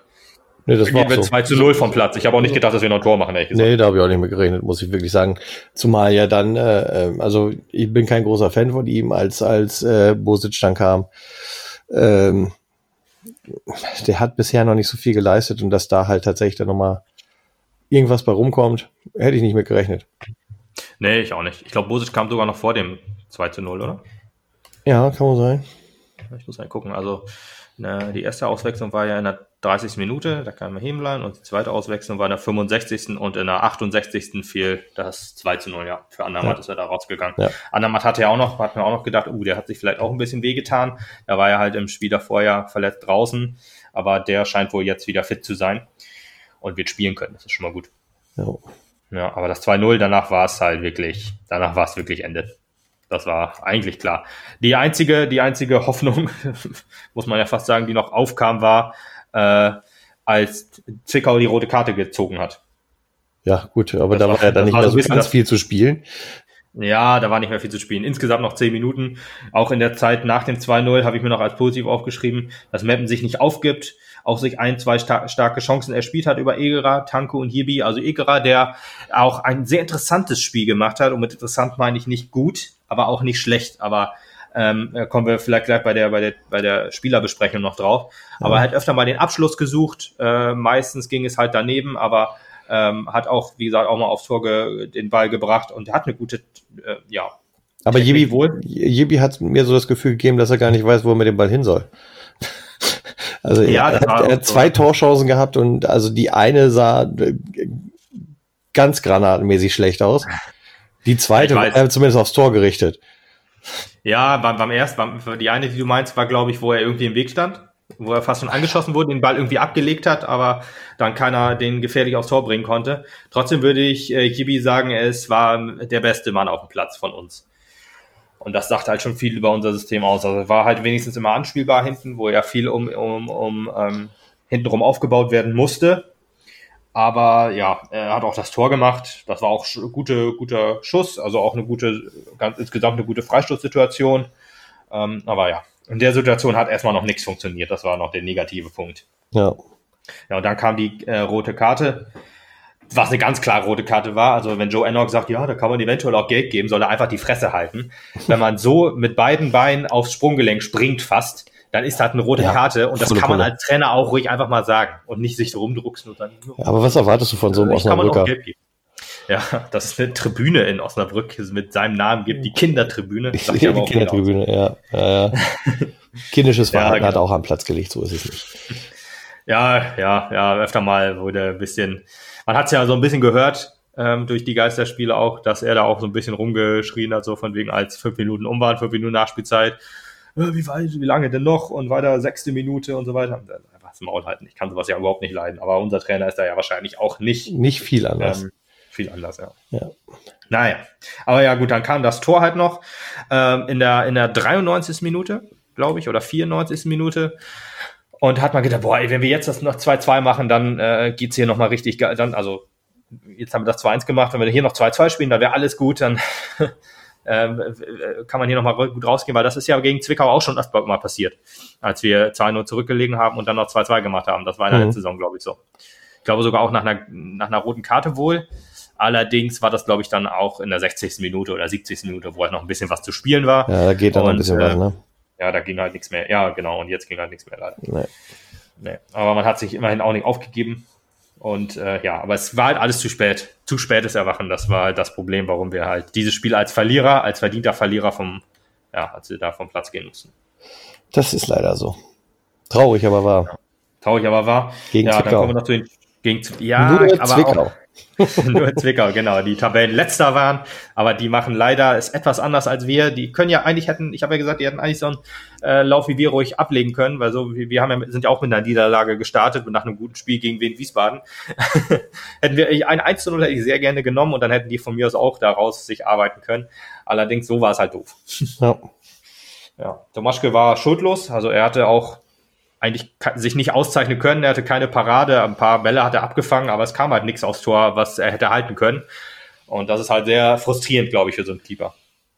nee, das gehen wir so. 2 zu 0 vom Platz. Ich habe auch nicht gedacht, dass wir noch ein Tor machen, ehrlich gesagt. Nee, da habe ich auch nicht mehr gerechnet, muss ich wirklich sagen. Zumal ja dann, äh, ähm, also ich bin kein großer Fan von ihm, als, als äh, Bosic dann kam. Ähm, der hat bisher noch nicht so viel geleistet und dass da halt tatsächlich dann nochmal irgendwas bei rumkommt, hätte ich nicht mit gerechnet. Nee, ich auch nicht. Ich glaube, Bosic kam sogar noch vor dem 2 zu 0, oder? Ja, kann man sein. Ich muss mal gucken. Also ne, die erste Auswechslung war ja in der 30. Minute, da kam Hemlein und die zweite Auswechslung war in der 65. und in der 68. fiel das 2 zu 0, ja. Für Andermatt ja. ist er da rausgegangen. Ja. Andermatt hatte ja auch noch, hat mir auch noch gedacht, uh, der hat sich vielleicht auch ein bisschen wehgetan. Da war ja halt im Spiel davor ja verletzt draußen, aber der scheint wohl jetzt wieder fit zu sein und wird spielen können. Das ist schon mal gut. Ja. Ja, aber das 2-0, danach war es halt wirklich, danach war es wirklich Ende. Das war eigentlich klar. Die einzige, die einzige Hoffnung, muss man ja fast sagen, die noch aufkam, war, äh, als Zwickau die rote Karte gezogen hat. Ja, gut, aber das da war ja dann nicht mehr so ganz viel zu spielen. Ja, da war nicht mehr viel zu spielen. Insgesamt noch zehn Minuten. Auch in der Zeit nach dem 2-0 habe ich mir noch als positiv aufgeschrieben, dass Meppen sich nicht aufgibt, auch sich ein, zwei star starke Chancen erspielt hat über Egerer, Tanko und Hibi. Also Egerer, der auch ein sehr interessantes Spiel gemacht hat. Und mit interessant meine ich nicht gut, aber auch nicht schlecht. Aber ähm, kommen wir vielleicht gleich bei der, bei der, bei der Spielerbesprechung noch drauf. Aber er hat öfter mal den Abschluss gesucht. Äh, meistens ging es halt daneben, aber ähm, hat auch, wie gesagt, auch mal aufs Tor den Ball gebracht und hat eine gute, äh, ja. Aber Jibi, wohl, Jibi hat mir so das Gefühl gegeben, dass er gar nicht weiß, wo er mit dem Ball hin soll. Also ja, er, hat, er hat zwei so. Torchancen gehabt und also die eine sah ganz granatenmäßig schlecht aus. Die zweite war er zumindest aufs Tor gerichtet. Ja, beim, beim ersten, beim, die eine, die du meinst, war, glaube ich, wo er irgendwie im Weg stand, wo er fast schon angeschossen wurde, den Ball irgendwie abgelegt hat, aber dann keiner den gefährlich aufs Tor bringen konnte. Trotzdem würde ich äh, Kibi sagen, es war der beste Mann auf dem Platz von uns. Und das sagt halt schon viel über unser System aus. Also war halt wenigstens immer anspielbar hinten, wo ja viel um, um, um ähm, hintenrum aufgebaut werden musste. Aber ja, er hat auch das Tor gemacht. Das war auch gute, guter Schuss, also auch eine gute, ganz insgesamt eine gute Freistoßsituation. Ähm, aber ja, in der Situation hat erstmal noch nichts funktioniert. Das war noch der negative Punkt. Ja. Ja, und dann kam die äh, rote Karte, was eine ganz klare rote Karte war. Also wenn Joe Enoch sagt, ja, da kann man eventuell auch Geld geben, soll er einfach die Fresse halten. Wenn man so mit beiden Beinen aufs Sprunggelenk springt fast, dann ist halt eine rote ja, Karte und das kann man als Trainer auch ruhig einfach mal sagen und nicht sich so rumdrucksen und dann. Ja, aber was erwartest du von so einem Osnabrücker? Ja, dass es eine Tribüne in Osnabrück mit seinem Namen gibt, die Kindertribüne. Ich, die Kindertribüne, ja. ja, ja. Kindisches Verhalten genau. hat auch am Platz gelegt, so ist es nicht. Ja, ja, ja, öfter mal wurde ein bisschen, man hat es ja so ein bisschen gehört, ähm, durch die Geisterspiele auch, dass er da auch so ein bisschen rumgeschrien hat, so von wegen als fünf Minuten um waren, fünf Minuten Nachspielzeit wie, weit, wie lange denn noch und weiter sechste Minute und so weiter. Und dann einfach das Maul halten. Ich kann sowas ja überhaupt nicht leiden, aber unser Trainer ist da ja wahrscheinlich auch nicht. Nicht viel anders. Ähm, viel anders, ja. ja. Naja, aber ja gut, dann kam das Tor halt noch ähm, in, der, in der 93. Minute, glaube ich, oder 94. Minute. Und hat man gedacht, boah, ey, wenn wir jetzt das noch 2-2 machen, dann äh, geht's hier nochmal richtig geil. Dann, also, jetzt haben wir das 2-1 gemacht, wenn wir hier noch 2-2 spielen, dann wäre alles gut, dann ähm, kann man hier nochmal gut rausgehen, weil das ist ja gegen Zwickau auch schon öfter mal passiert, als wir 2-0 zurückgelegen haben und dann noch 2-2 gemacht haben. Das war in der mhm. letzten Saison, glaube ich, so. Ich glaube sogar auch nach einer, nach einer roten Karte wohl. Allerdings war das, glaube ich, dann auch in der 60. Minute oder 70. Minute, wo halt noch ein bisschen was zu spielen war. Ja, da geht dann und, ein bisschen äh, was, ne? Ja, da ging halt nichts mehr. Ja, genau. Und jetzt ging halt nichts mehr leider. Nee. Nee. Aber man hat sich immerhin auch nicht aufgegeben. Und äh, ja, aber es war halt alles zu spät. Zu spätes Erwachen, das war halt das Problem, warum wir halt dieses Spiel als Verlierer, als verdienter Verlierer vom, ja, als wir da vom Platz gehen mussten. Das ist leider so. Traurig, aber wahr. Traurig, aber wahr. Gegen ja, Zwickau. dann kommen wir noch zu den gegen ja, Nur aber Zwickau. Auch, Nur Zwickau, genau, die Tabellenletzter waren, aber die machen leider es etwas anders als wir. Die können ja eigentlich hätten, ich habe ja gesagt, die hätten eigentlich so einen äh, Lauf wie wir ruhig ablegen können, weil so wir, wir haben ja, sind ja auch mit einer Niederlage gestartet und nach einem guten Spiel gegen Wien Wiesbaden hätten wir ein 1 0 hätte ich sehr gerne genommen und dann hätten die von mir aus auch daraus sich arbeiten können. Allerdings so war es halt doof. Ja. Ja, Tomaschke war schuldlos, also er hatte auch eigentlich sich nicht auszeichnen können. Er hatte keine Parade, ein paar Bälle hat er abgefangen, aber es kam halt nichts aufs Tor, was er hätte halten können. Und das ist halt sehr frustrierend, glaube ich, für so einen Keeper.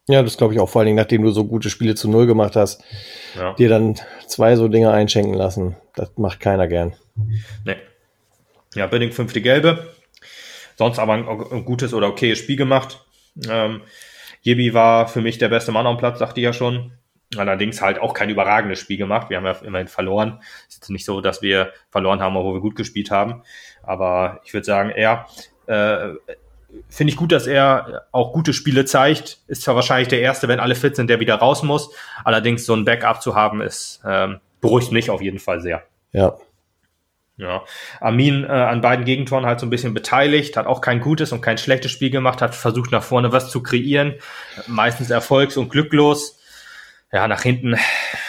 Ja, das glaube ich auch, vor allen Dingen, nachdem du so gute Spiele zu Null gemacht hast, ja. dir dann zwei so Dinge einschenken lassen. Das macht keiner gern. Nee. Ja, Bidding fünfte Gelbe. Sonst aber ein, ein gutes oder okayes Spiel gemacht. Ähm, Jebi war für mich der beste Mann am Platz, sagte ich ja schon. Allerdings halt auch kein überragendes Spiel gemacht. Wir haben ja immerhin verloren. Es ist jetzt nicht so, dass wir verloren haben, obwohl wir gut gespielt haben. Aber ich würde sagen, er äh, finde ich gut, dass er auch gute Spiele zeigt. Ist zwar wahrscheinlich der Erste, wenn alle fit sind, der wieder raus muss. Allerdings so ein Backup zu haben, ist ähm, beruhigt mich auf jeden Fall sehr. Ja. Ja, Armin äh, an beiden Gegentoren halt so ein bisschen beteiligt, hat auch kein gutes und kein schlechtes Spiel gemacht, hat versucht nach vorne was zu kreieren, meistens erfolgs- und glücklos ja, nach hinten,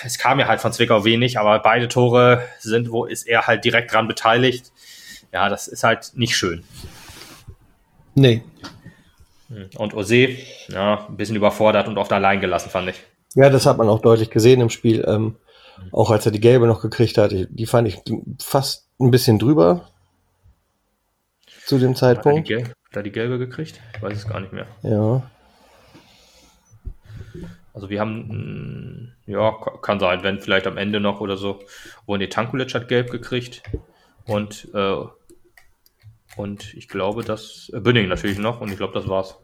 es kam ja halt von Zwickau wenig, aber beide Tore sind, wo ist er halt direkt dran beteiligt. Ja, das ist halt nicht schön. Nee. Hm, und Ose, ja, ein bisschen überfordert und oft allein gelassen, fand ich. Ja, das hat man auch deutlich gesehen im Spiel. Ähm, auch als er die gelbe noch gekriegt hat, die fand ich fast ein bisschen drüber zu dem Zeitpunkt. Hat er die, Gelbe, hat er die gelbe gekriegt? Ich weiß es gar nicht mehr. Ja. Also wir haben, mm, ja, kann sein, wenn vielleicht am Ende noch oder so. wo die Tankulic hat gelb gekriegt. Und, äh, und ich glaube, dass, äh, Bünning natürlich noch. Und ich glaube, das war's.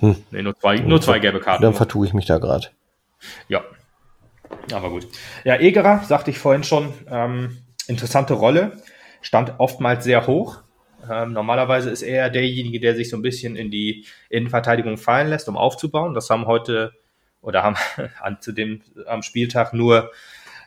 Hm. Nee, nur zwei, nur zwei gelbe Karten. Dann vertue ich mich da gerade. Ja. Aber gut. Ja, Egerer, sagte ich vorhin schon, ähm, interessante Rolle. Stand oftmals sehr hoch. Ähm, normalerweise ist er derjenige, der sich so ein bisschen in die Innenverteidigung fallen lässt, um aufzubauen. Das haben heute oder haben an, zu dem am Spieltag nur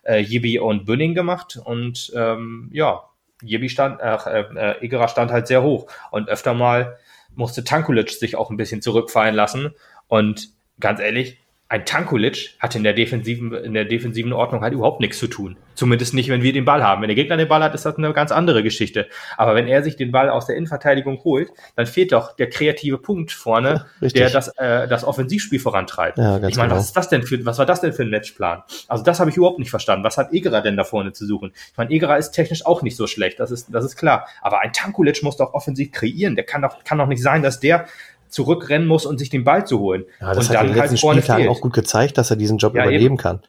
äh, Jibi und Bünning gemacht. Und ähm, ja, Jibi stand, äh, äh, Egerer stand halt sehr hoch. Und öfter mal musste Tankulic sich auch ein bisschen zurückfallen lassen. Und ganz ehrlich, ein Tankulic hat in der defensiven, in der defensiven Ordnung halt überhaupt nichts zu tun. Zumindest nicht, wenn wir den Ball haben. Wenn der Gegner den Ball hat, ist das eine ganz andere Geschichte. Aber wenn er sich den Ball aus der Innenverteidigung holt, dann fehlt doch der kreative Punkt vorne, ja, der das, äh, das Offensivspiel vorantreibt. Ja, ich meine, genau. was ist das denn für, was war das denn für ein Matchplan? Also das habe ich überhaupt nicht verstanden. Was hat Egerer denn da vorne zu suchen? Ich meine, Egerer ist technisch auch nicht so schlecht, das ist, das ist klar. Aber ein Tankulic muss doch offensiv kreieren. Der kann doch, kann doch nicht sein, dass der zurückrennen muss und sich den Ball zu holen. Ja, das und hat dann in den halt vorne Spieltagen auch gut gezeigt, dass er diesen Job ja, übernehmen eben. kann.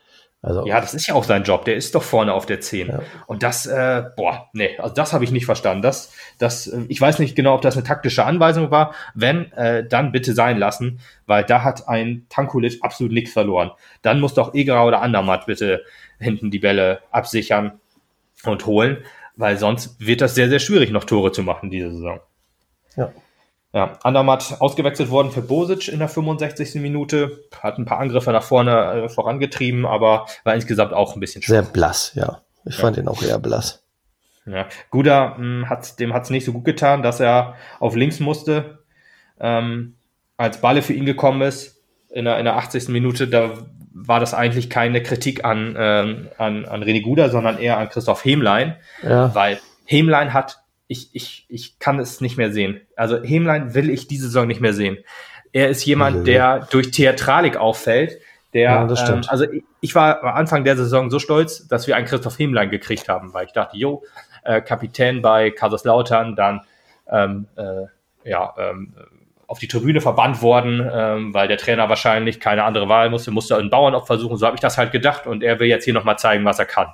Also, ja, das ist ja auch sein Job. Der ist doch vorne auf der 10. Ja. Und das, äh, boah, nee, also das habe ich nicht verstanden. Das, das, äh, ich weiß nicht genau, ob das eine taktische Anweisung war. Wenn, äh, dann bitte sein lassen, weil da hat ein Tankulic absolut nichts verloren. Dann muss doch Egerer oder Andermatt bitte hinten die Bälle absichern und holen, weil sonst wird das sehr, sehr schwierig, noch Tore zu machen diese Saison. Ja. Ja, Andermatt ausgewechselt worden für Bosic in der 65. Minute, hat ein paar Angriffe nach vorne äh, vorangetrieben, aber war insgesamt auch ein bisschen schwach. Sehr blass, ja. Ich ja. fand ihn auch eher blass. Ja, Guda mh, hm, hat, dem hat es nicht so gut getan, dass er auf links musste. Ähm, als Balle für ihn gekommen ist, in der, in der 80. Minute, da war das eigentlich keine Kritik an, ähm, an, an René Guda, sondern eher an Christoph Hemlein, ja. weil Hemlein hat ich, ich, ich kann es nicht mehr sehen. Also Hemlein will ich diese Saison nicht mehr sehen. Er ist jemand, der durch Theatralik auffällt. Der, ja, ähm, also ich, ich war am Anfang der Saison so stolz, dass wir einen Christoph Hemlein gekriegt haben, weil ich dachte, jo, äh, Kapitän bei Kaiserslautern, dann ähm, äh, ja, ähm, auf die Tribüne verbannt worden, ähm, weil der Trainer wahrscheinlich keine andere Wahl musste, musste einen Bauernopfer suchen. So habe ich das halt gedacht und er will jetzt hier nochmal zeigen, was er kann.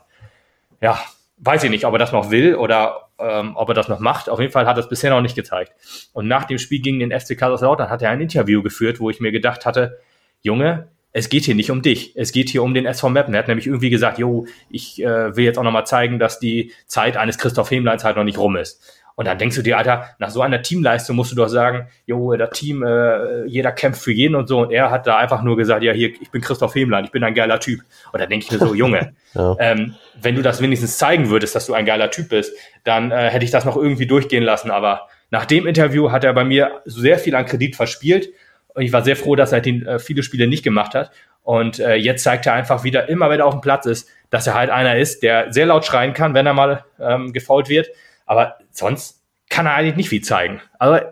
Ja, weiß ich nicht, ob er das noch will oder ähm, ob er das noch macht. Auf jeden Fall hat er es bisher noch nicht gezeigt. Und nach dem Spiel gegen den FC Kaiserslautern hat er ein Interview geführt, wo ich mir gedacht hatte, Junge, es geht hier nicht um dich, es geht hier um den SV Meppen. Er hat nämlich irgendwie gesagt, jo, ich äh, will jetzt auch nochmal zeigen, dass die Zeit eines Christoph Hemleins halt noch nicht rum ist. Und dann denkst du dir, Alter, nach so einer Teamleistung musst du doch sagen, jo, das Team, äh, jeder kämpft für jeden und so. Und er hat da einfach nur gesagt, ja, hier, ich bin Christoph Hemlein, ich bin ein geiler Typ. Und da denke ich mir so, Junge, ja. ähm, wenn du das wenigstens zeigen würdest, dass du ein geiler Typ bist, dann äh, hätte ich das noch irgendwie durchgehen lassen. Aber nach dem Interview hat er bei mir sehr viel an Kredit verspielt. Und ich war sehr froh, dass er den, äh, viele Spiele nicht gemacht hat. Und äh, jetzt zeigt er einfach wieder, immer wenn er auf dem Platz ist, dass er halt einer ist, der sehr laut schreien kann, wenn er mal ähm, gefault wird aber sonst kann er eigentlich nicht viel zeigen. Also,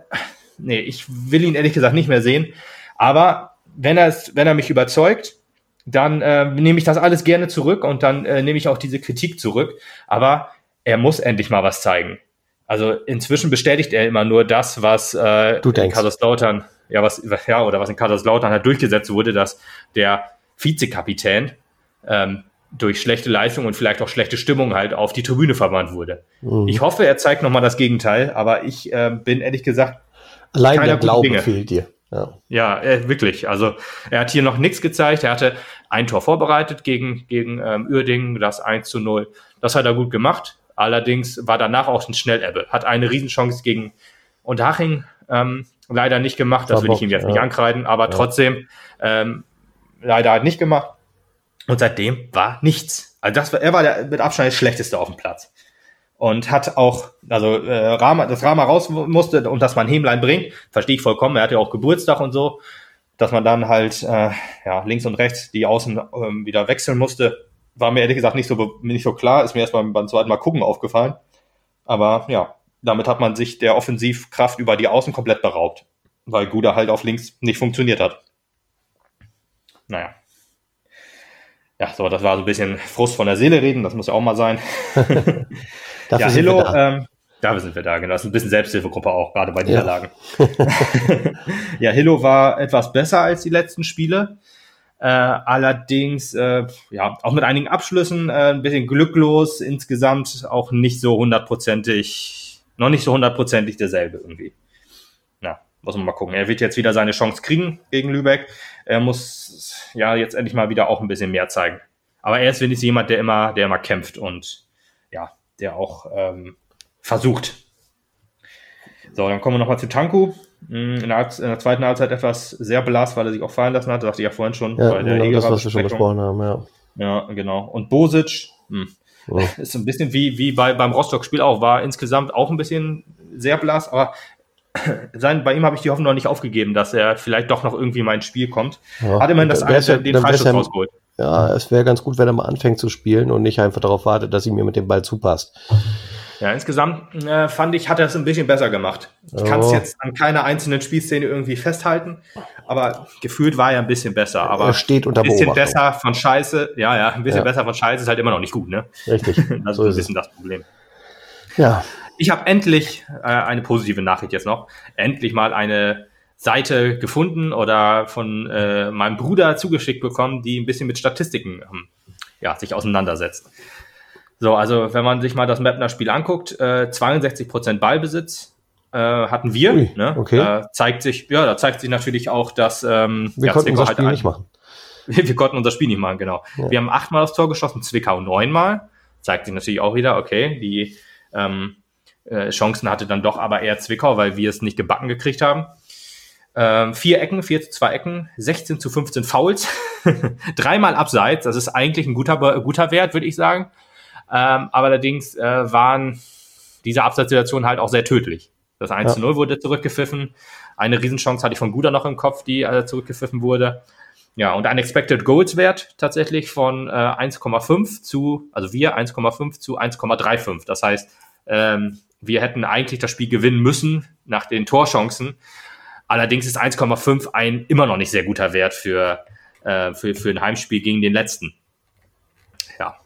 nee, ich will ihn ehrlich gesagt nicht mehr sehen. Aber wenn er, wenn er mich überzeugt, dann äh, nehme ich das alles gerne zurück und dann äh, nehme ich auch diese Kritik zurück. Aber er muss endlich mal was zeigen. Also inzwischen bestätigt er immer nur das, was äh, du denkst. in Kaiserslautern, ja, was, ja, oder was in Kaiserslautern halt durchgesetzt wurde, dass der Vizekapitän ähm, durch schlechte Leistung und vielleicht auch schlechte Stimmung halt auf die Tribüne verbannt wurde. Mhm. Ich hoffe, er zeigt nochmal das Gegenteil, aber ich äh, bin ehrlich gesagt. Allein der Glaube Dinge. fehlt dir. Ja, ja äh, wirklich. Also er hat hier noch nichts gezeigt. Er hatte ein Tor vorbereitet gegen, gegen ähm, Uerdingen, das 1 zu 0. Das hat er gut gemacht. Allerdings war danach auch ein Schnellebbe. Hat eine Riesenchance gegen Unterhaching ähm, leider nicht gemacht. Das will ich ihm jetzt ja. nicht ankreiden, aber ja. trotzdem ähm, leider halt nicht gemacht. Und seitdem war nichts. Also das war, er war der mit Abstand der schlechteste auf dem Platz. Und hat auch, also äh, Rama, dass Rama raus musste und dass man Hemlein bringt, verstehe ich vollkommen. Er hatte ja auch Geburtstag und so, dass man dann halt äh, ja, links und rechts die Außen ähm, wieder wechseln musste, war mir ehrlich gesagt nicht so nicht so klar. Ist mir erst beim, beim zweiten Mal gucken aufgefallen. Aber ja, damit hat man sich der Offensivkraft über die Außen komplett beraubt, weil Guda halt auf links nicht funktioniert hat. Naja ja, so, das war so ein bisschen Frust von der Seele reden, das muss ja auch mal sein. ja, Hillo, da. Ähm, da sind wir da, genau. Das ist ein bisschen Selbsthilfegruppe auch, gerade bei Niederlagen. Ja, ja Hillo war etwas besser als die letzten Spiele. Äh, allerdings, äh, ja, auch mit einigen Abschlüssen, äh, ein bisschen glücklos, insgesamt auch nicht so hundertprozentig, noch nicht so hundertprozentig derselbe irgendwie. Muss man mal gucken. Er wird jetzt wieder seine Chance kriegen gegen Lübeck. Er muss ja jetzt endlich mal wieder auch ein bisschen mehr zeigen. Aber er ist wenigstens jemand, der immer, der immer kämpft und ja, der auch ähm, versucht. So, dann kommen wir nochmal zu Tanku. Hm, in der, in der, zweiten Halbzeit etwas sehr blass, weil er sich auch fallen lassen hat. Das dachte ich ja vorhin schon ja, bei der genau, das, was wir schon besprochen haben, ja. Ja, genau. Und Bosic, hm, oh. ist ein bisschen wie, wie bei, beim Rostock-Spiel auch, war insgesamt auch ein bisschen sehr blass, aber sein, bei ihm habe ich die Hoffnung noch nicht aufgegeben, dass er vielleicht doch noch irgendwie mal ins Spiel kommt. Ja, Hat immerhin das eine, ja, den Freischuss rausgeholt. Ja, es wäre ganz gut, wenn er mal anfängt zu spielen und nicht einfach darauf wartet, dass ihm mir mit dem Ball zupasst. Ja, insgesamt äh, fand ich, hat er es ein bisschen besser gemacht. Ich kann es jetzt an keiner einzelnen Spielszene irgendwie festhalten, aber gefühlt war er ein bisschen besser. Aber er steht unter ein bisschen besser von Scheiße, ja, ja, ein bisschen ja. besser von Scheiße ist halt immer noch nicht gut, ne? Richtig. das so ist ein bisschen das Problem. Ja. Ich habe endlich äh, eine positive Nachricht jetzt noch. Endlich mal eine Seite gefunden oder von äh, meinem Bruder zugeschickt bekommen, die ein bisschen mit Statistiken ähm, ja, sich auseinandersetzt. So, also wenn man sich mal das Mapner-Spiel anguckt, äh, 62% Ballbesitz äh, hatten wir. Ui, ne? okay. Da zeigt sich, ja, da zeigt sich natürlich auch, dass ähm, wir ja, konnten Zwickau unser halt Spiel nicht machen. Wir, wir, konnten unser Spiel nicht machen, genau. Ja. Wir haben achtmal aufs Tor geschossen, Zwickau neunmal. Zeigt sich natürlich auch wieder, okay, die ähm, äh, Chancen hatte dann doch aber eher Zwickau, weil wir es nicht gebacken gekriegt haben. Ähm, vier Ecken, vier zu zwei Ecken, 16 zu 15 Fouls, dreimal abseits, das ist eigentlich ein guter, guter Wert, würde ich sagen. Ähm, aber allerdings äh, waren diese Abseitssituationen halt auch sehr tödlich. Das 1 zu 0 wurde zurückgepfiffen. Eine Riesenchance hatte ich von Guder noch im Kopf, die äh, zurückgepfiffen wurde. Ja, und ein Expected Goals Wert tatsächlich von äh, 1,5 zu, also wir 1,5 zu 1,35. Das heißt, ähm, wir hätten eigentlich das Spiel gewinnen müssen nach den Torchancen. Allerdings ist 1,5 ein immer noch nicht sehr guter Wert für, äh, für, für ein Heimspiel gegen den letzten. Ja.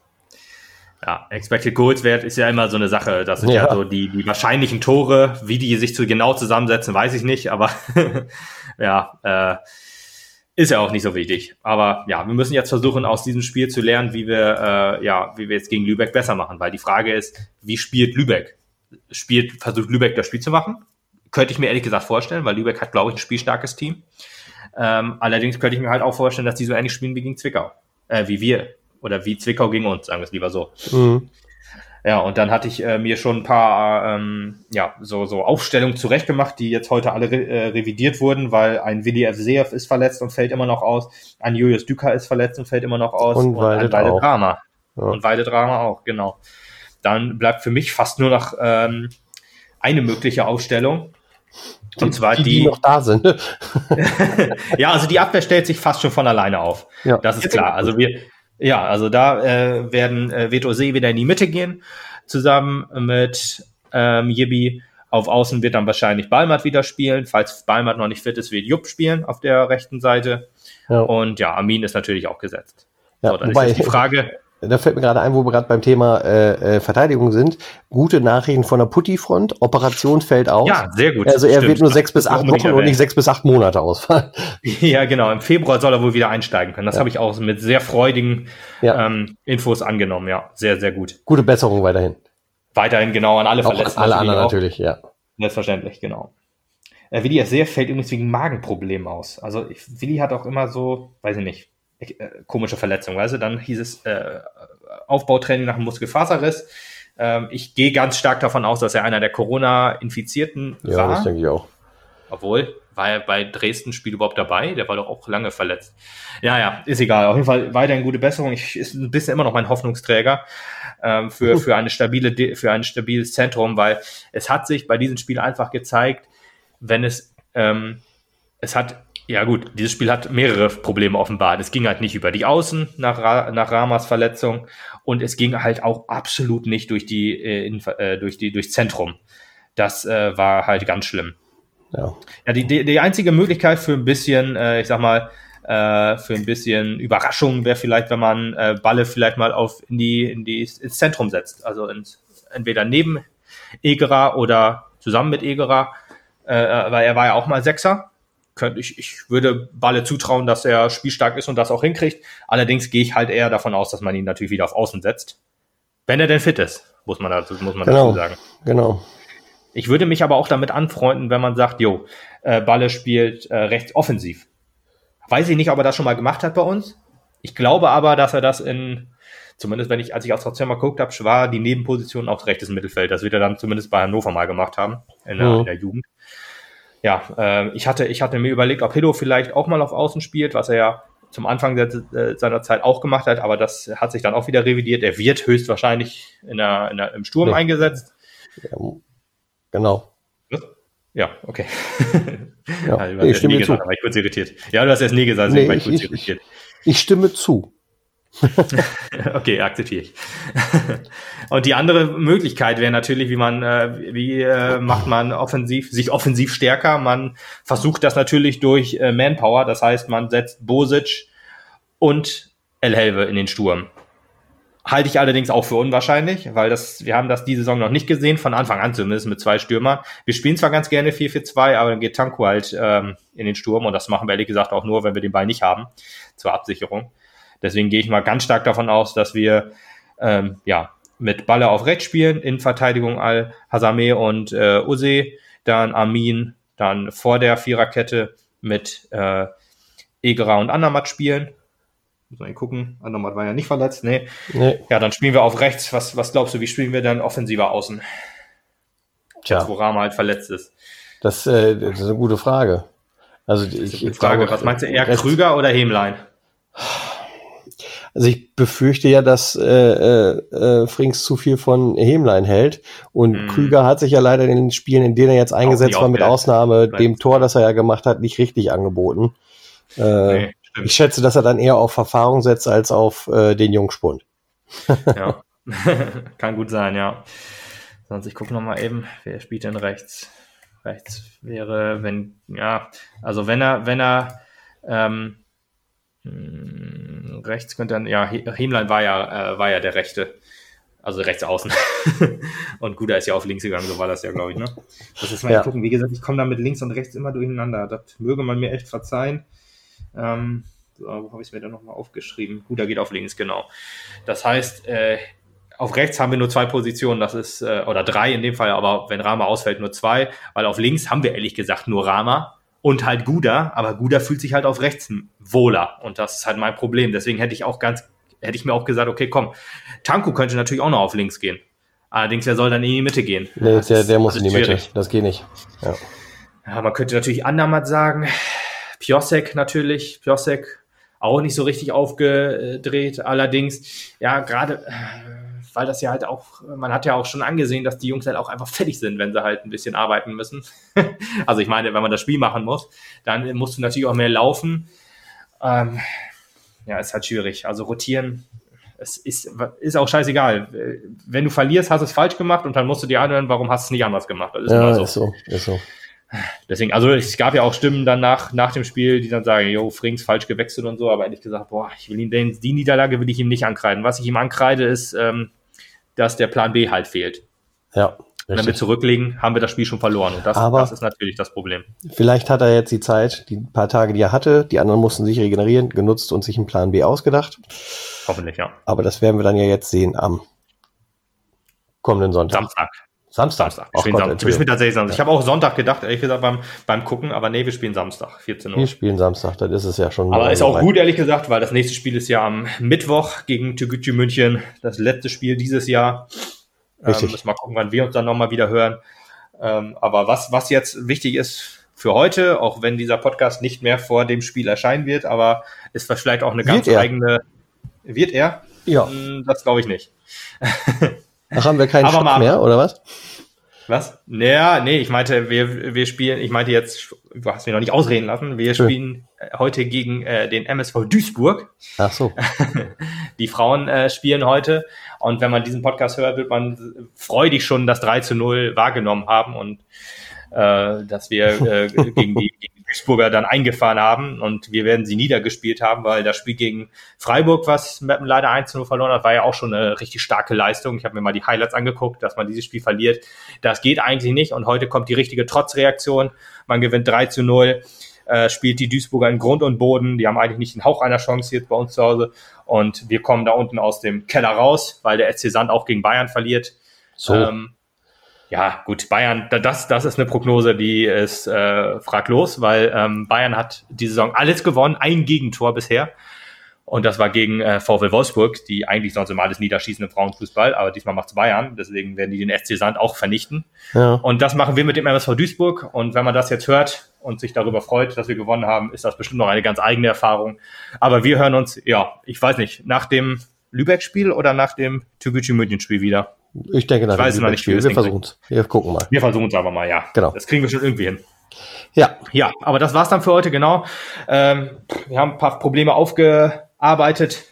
Ja, Expected Goals Wert ist ja immer so eine Sache. Das sind ja, ja so die, die wahrscheinlichen Tore. Wie die sich zu genau zusammensetzen, weiß ich nicht, aber ja, äh, ist ja auch nicht so wichtig. Aber ja, wir müssen jetzt versuchen, aus diesem Spiel zu lernen, wie wir, äh, ja, wie wir jetzt gegen Lübeck besser machen. Weil die Frage ist, wie spielt Lübeck? Spielt, versucht Lübeck das Spiel zu machen. Könnte ich mir ehrlich gesagt vorstellen, weil Lübeck hat, glaube ich, ein spielstarkes Team. Ähm, allerdings könnte ich mir halt auch vorstellen, dass die so ähnlich spielen wie gegen Zwickau. Äh, wie wir. Oder wie Zwickau gegen uns, sagen wir es lieber so. Mhm. Ja, und dann hatte ich äh, mir schon ein paar ähm, ja, so, so Aufstellungen zurechtgemacht, die jetzt heute alle re äh, revidiert wurden, weil ein Willi Evseev ist verletzt und fällt immer noch aus, ein Julius Düker ist verletzt und fällt immer noch aus und, und ein Weide Drama. Ja. Und Weide Drama auch, genau dann bleibt für mich fast nur noch ähm, eine mögliche Aufstellung. Die, und zwar die, die, die noch da sind. ja, also die Abwehr stellt sich fast schon von alleine auf. Ja. Das ist klar. Also wir, ja, also da äh, werden äh, Veto See wieder in die Mitte gehen, zusammen mit ähm, Yibi. Auf Außen wird dann wahrscheinlich Balmat wieder spielen. Falls Balmat noch nicht fit ist, wird Jupp spielen auf der rechten Seite. Ja. Und ja, Amin ist natürlich auch gesetzt. Ja, so, dann wobei, ist die Frage. Da fällt mir gerade ein, wo wir gerade beim Thema äh, äh, Verteidigung sind. Gute Nachrichten von der Putti-Front. Operation fällt aus. Ja, sehr gut. Also er stimmt. wird nur sechs bis acht Wochen und nicht sechs bis acht Monate ausfallen. Ja, genau. Im Februar soll er wohl wieder einsteigen können. Das ja. habe ich auch mit sehr freudigen ja. ähm, Infos angenommen. Ja, sehr, sehr gut. Gute Besserung weiterhin. Weiterhin genau an alle auch Verletzten. Alle anderen natürlich, ja. Selbstverständlich, genau. Äh, Willi sehr fällt übrigens wegen Magenproblemen aus. Also ich, Willi hat auch immer so, weiß ich nicht, äh, komische Verletzungen, weißt du? Dann hieß es äh, Aufbautraining nach einem Muskelfaserriss. Ähm, ich gehe ganz stark davon aus, dass er einer der Corona-Infizierten ja, war. Ja, das denke ich auch. Obwohl, war er bei Dresden Spiel überhaupt dabei? Der war doch auch lange verletzt. Ja, ja, ist egal. Auf jeden Fall weiterhin gute Besserung. Ich ist ein bisschen immer noch mein Hoffnungsträger ähm, für, für eine stabile, für ein stabiles Zentrum, weil es hat sich bei diesem Spiel einfach gezeigt, wenn es, ähm, es hat, ja gut, dieses Spiel hat mehrere Probleme offenbart. Es ging halt nicht über die Außen nach, Ra nach Ramas Verletzung und es ging halt auch absolut nicht durch die, äh, äh, durch die, durchs Zentrum. Das äh, war halt ganz schlimm. Ja, ja die, die, die einzige Möglichkeit für ein bisschen, äh, ich sag mal, äh, für ein bisschen Überraschung wäre vielleicht, wenn man äh, Balle vielleicht mal auf in die, in die ins Zentrum setzt. Also ins, entweder neben Egerer oder zusammen mit Egerer äh, weil er war ja auch mal Sechser. Könnte ich, ich würde Balle zutrauen, dass er spielstark ist und das auch hinkriegt. Allerdings gehe ich halt eher davon aus, dass man ihn natürlich wieder auf Außen setzt. Wenn er denn fit ist, muss man dazu, muss man genau, dazu sagen. Genau. Ich würde mich aber auch damit anfreunden, wenn man sagt, jo, äh, Balle spielt äh, rechts offensiv. Weiß ich nicht, ob er das schon mal gemacht hat bei uns. Ich glaube aber, dass er das in, zumindest wenn ich, als ich aus Zimmer geguckt habe, war die Nebenposition auch rechtes Mittelfeld. Das wird er dann zumindest bei Hannover mal gemacht haben, in der, mhm. in der Jugend ja, äh, ich hatte, ich hatte mir überlegt, ob Hiddo vielleicht auch mal auf Außen spielt, was er ja zum Anfang äh, seiner Zeit auch gemacht hat, aber das hat sich dann auch wieder revidiert. Er wird höchstwahrscheinlich in der, in der, im Sturm ja. eingesetzt. Ja, genau. Ja, okay. Ja, also, nee, ich stimme gesagt, zu. ich kurz irritiert. Ja, du hast erst nie gesagt, nee, war ich, kurz ich, irritiert. Ich, ich stimme zu. okay, akzeptiere ich. und die andere Möglichkeit wäre natürlich, wie man, äh, wie äh, macht man offensiv, sich offensiv stärker. Man versucht das natürlich durch äh, Manpower. Das heißt, man setzt Bosic und El Helve in den Sturm. Halte ich allerdings auch für unwahrscheinlich, weil das, wir haben das diese Saison noch nicht gesehen, von Anfang an zumindest mit zwei Stürmern. Wir spielen zwar ganz gerne 4-4-2, aber dann geht Tanko halt ähm, in den Sturm und das machen wir ehrlich gesagt auch nur, wenn wir den Ball nicht haben, zur Absicherung. Deswegen gehe ich mal ganz stark davon aus, dass wir ähm, ja mit Balle auf rechts spielen, in Verteidigung Al Hazame und äh, Use, dann Amin, dann vor der Viererkette mit äh, Egerer und Andermatt spielen. Muss man gucken. Andermatt war ja nicht verletzt. Nee. nee. Ja, dann spielen wir auf rechts. Was, was glaubst du, wie spielen wir dann offensiver außen? Tja. Wo Rama halt verletzt ist. Das, äh, das ist eine gute Frage. Also ich, ich Frage, glaube, was meinst du, eher Krüger oder Hemlein? Also ich befürchte ja, dass äh, äh, äh, Frings zu viel von Hemlein hält. Und mhm. Krüger hat sich ja leider in den Spielen, in denen er jetzt eingesetzt war, mit Ausnahme Vielleicht. dem Tor, das er ja gemacht hat, nicht richtig angeboten. Äh, nee, ich schätze, dass er dann eher auf Erfahrung setzt als auf äh, den Jungspund. ja, kann gut sein, ja. Sonst, ich gucke nochmal eben, wer spielt denn rechts? Rechts wäre, wenn, ja, also wenn er, wenn er, ähm, hm, rechts könnte dann, ja, Hemlein war ja, äh, war ja der rechte, also rechts außen. und Guda ist ja auf links gegangen, so war das ja, glaube ich, ne? Das ist mal ja. gucken. Wie gesagt, ich komme da mit links und rechts immer durcheinander. Das möge man mir echt verzeihen. Ähm, so, wo habe ich es mir dann nochmal aufgeschrieben? Guda geht auf links, genau. Das heißt, äh, auf rechts haben wir nur zwei Positionen, das ist, äh, oder drei in dem Fall, aber wenn Rama ausfällt, nur zwei, weil auf links haben wir ehrlich gesagt nur Rama und halt Guda, aber Guda fühlt sich halt auf rechts wohler und das ist halt mein Problem. Deswegen hätte ich auch ganz, hätte ich mir auch gesagt, okay, komm, Tanku könnte natürlich auch noch auf links gehen. Allerdings, er soll dann in die Mitte gehen. Nee, der, der muss in die schwierig. Mitte, das geht nicht. Ja. ja, man könnte natürlich Andermatt sagen, Piosek natürlich, Piosek auch nicht so richtig aufgedreht. Allerdings, ja, gerade weil das ja halt auch, man hat ja auch schon angesehen, dass die Jungs halt auch einfach fertig sind, wenn sie halt ein bisschen arbeiten müssen. also ich meine, wenn man das Spiel machen muss, dann musst du natürlich auch mehr laufen. Ähm, ja, ist halt schwierig. Also rotieren, es ist, ist auch scheißegal. Wenn du verlierst, hast du es falsch gemacht und dann musst du dir anhören, warum hast du es nicht anders gemacht. Das ist ja, so. ist so, ist so. Deswegen, also es gab ja auch Stimmen dann nach, nach dem Spiel, die dann sagen, jo, Frings falsch gewechselt und so, aber ehrlich gesagt, boah, ich will ihn, den, die Niederlage will ich ihm nicht ankreiden. Was ich ihm ankreide, ist, ähm, dass der Plan B halt fehlt. Ja. Richtig. Wenn wir zurücklegen, haben wir das Spiel schon verloren. Und das, aber das ist natürlich das Problem. Vielleicht hat er jetzt die Zeit, die paar Tage, die er hatte, die anderen mussten sich regenerieren, genutzt und sich einen Plan B ausgedacht. Hoffentlich, ja. Aber das werden wir dann ja jetzt sehen am kommenden Sonntag. Samstag. Samstag. Samstag. Wir, spielen, Samstag. wir spielen tatsächlich Samstag. Ich habe auch Sonntag gedacht, ehrlich gesagt, beim, beim Gucken, aber nee, wir spielen Samstag, 14 Uhr. Wir spielen Samstag, dann ist es ja schon. Aber ist auch rein. gut, ehrlich gesagt, weil das nächste Spiel ist ja am Mittwoch gegen Tegucci München, das letzte Spiel dieses Jahr. Richtig. Ähm, müssen wir mal gucken, wann wir uns dann nochmal wieder hören. Ähm, aber was, was jetzt wichtig ist für heute, auch wenn dieser Podcast nicht mehr vor dem Spiel erscheinen wird, aber ist vielleicht auch eine ganz eigene. Wird er? Ja. Hm, das glaube ich nicht. Ach, haben wir keinen Aber Schock mehr, oder was? Was? Naja, nee, ich meinte, wir, wir spielen, ich meinte jetzt, du hast mich noch nicht ausreden lassen, wir spielen äh, heute gegen äh, den MSV Duisburg. Ach so. Die Frauen äh, spielen heute und wenn man diesen Podcast hört, wird man freudig schon das 3 zu 0 wahrgenommen haben und äh, dass wir äh, gegen, die, gegen die Duisburger dann eingefahren haben und wir werden sie niedergespielt haben, weil das Spiel gegen Freiburg, was Meppen leider 1-0 verloren hat, war ja auch schon eine richtig starke Leistung. Ich habe mir mal die Highlights angeguckt, dass man dieses Spiel verliert. Das geht eigentlich nicht und heute kommt die richtige Trotzreaktion. Man gewinnt 3 zu 0 äh, spielt die Duisburger in Grund und Boden. Die haben eigentlich nicht den Hauch einer Chance jetzt bei uns zu Hause. Und wir kommen da unten aus dem Keller raus, weil der SC Sand auch gegen Bayern verliert. So. Ähm, ja, gut, Bayern, das, das ist eine Prognose, die ist äh, fraglos, weil ähm, Bayern hat die Saison alles gewonnen, ein Gegentor bisher. Und das war gegen äh, VfL Wolfsburg, die eigentlich sonst immer alles niederschießen im Frauenfußball, aber diesmal macht's Bayern, deswegen werden die den SC Sand auch vernichten. Ja. Und das machen wir mit dem MSV Duisburg. Und wenn man das jetzt hört und sich darüber freut, dass wir gewonnen haben, ist das bestimmt noch eine ganz eigene Erfahrung. Aber wir hören uns, ja, ich weiß nicht, nach dem Lübeck-Spiel oder nach dem Toguchi München-Spiel wieder. Ich denke nach ich weiß dem nicht, Spiel. Wir versuchen es. Wir gucken mal. Wir versuchen es aber mal, ja. Genau. Das kriegen wir schon irgendwie hin. Ja. Ja, aber das war's dann für heute, genau. Ähm, wir haben ein paar Probleme aufgearbeitet.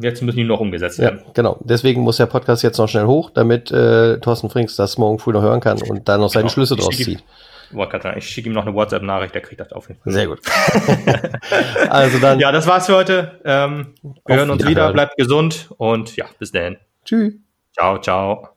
Jetzt müssen die noch umgesetzt werden. Ja, genau. Deswegen muss der Podcast jetzt noch schnell hoch, damit äh, Thorsten Frings das morgen früh noch hören kann und da noch seine genau. Schlüsse draus zieht. Ich schicke ihm noch eine WhatsApp-Nachricht, der kriegt das auf jeden Fall. Sehr gut. also dann. Ja, das war's für heute. Ähm, wir hören uns wieder, bleibt gesund und ja, bis dahin. Tschüss. Ciao, ciao.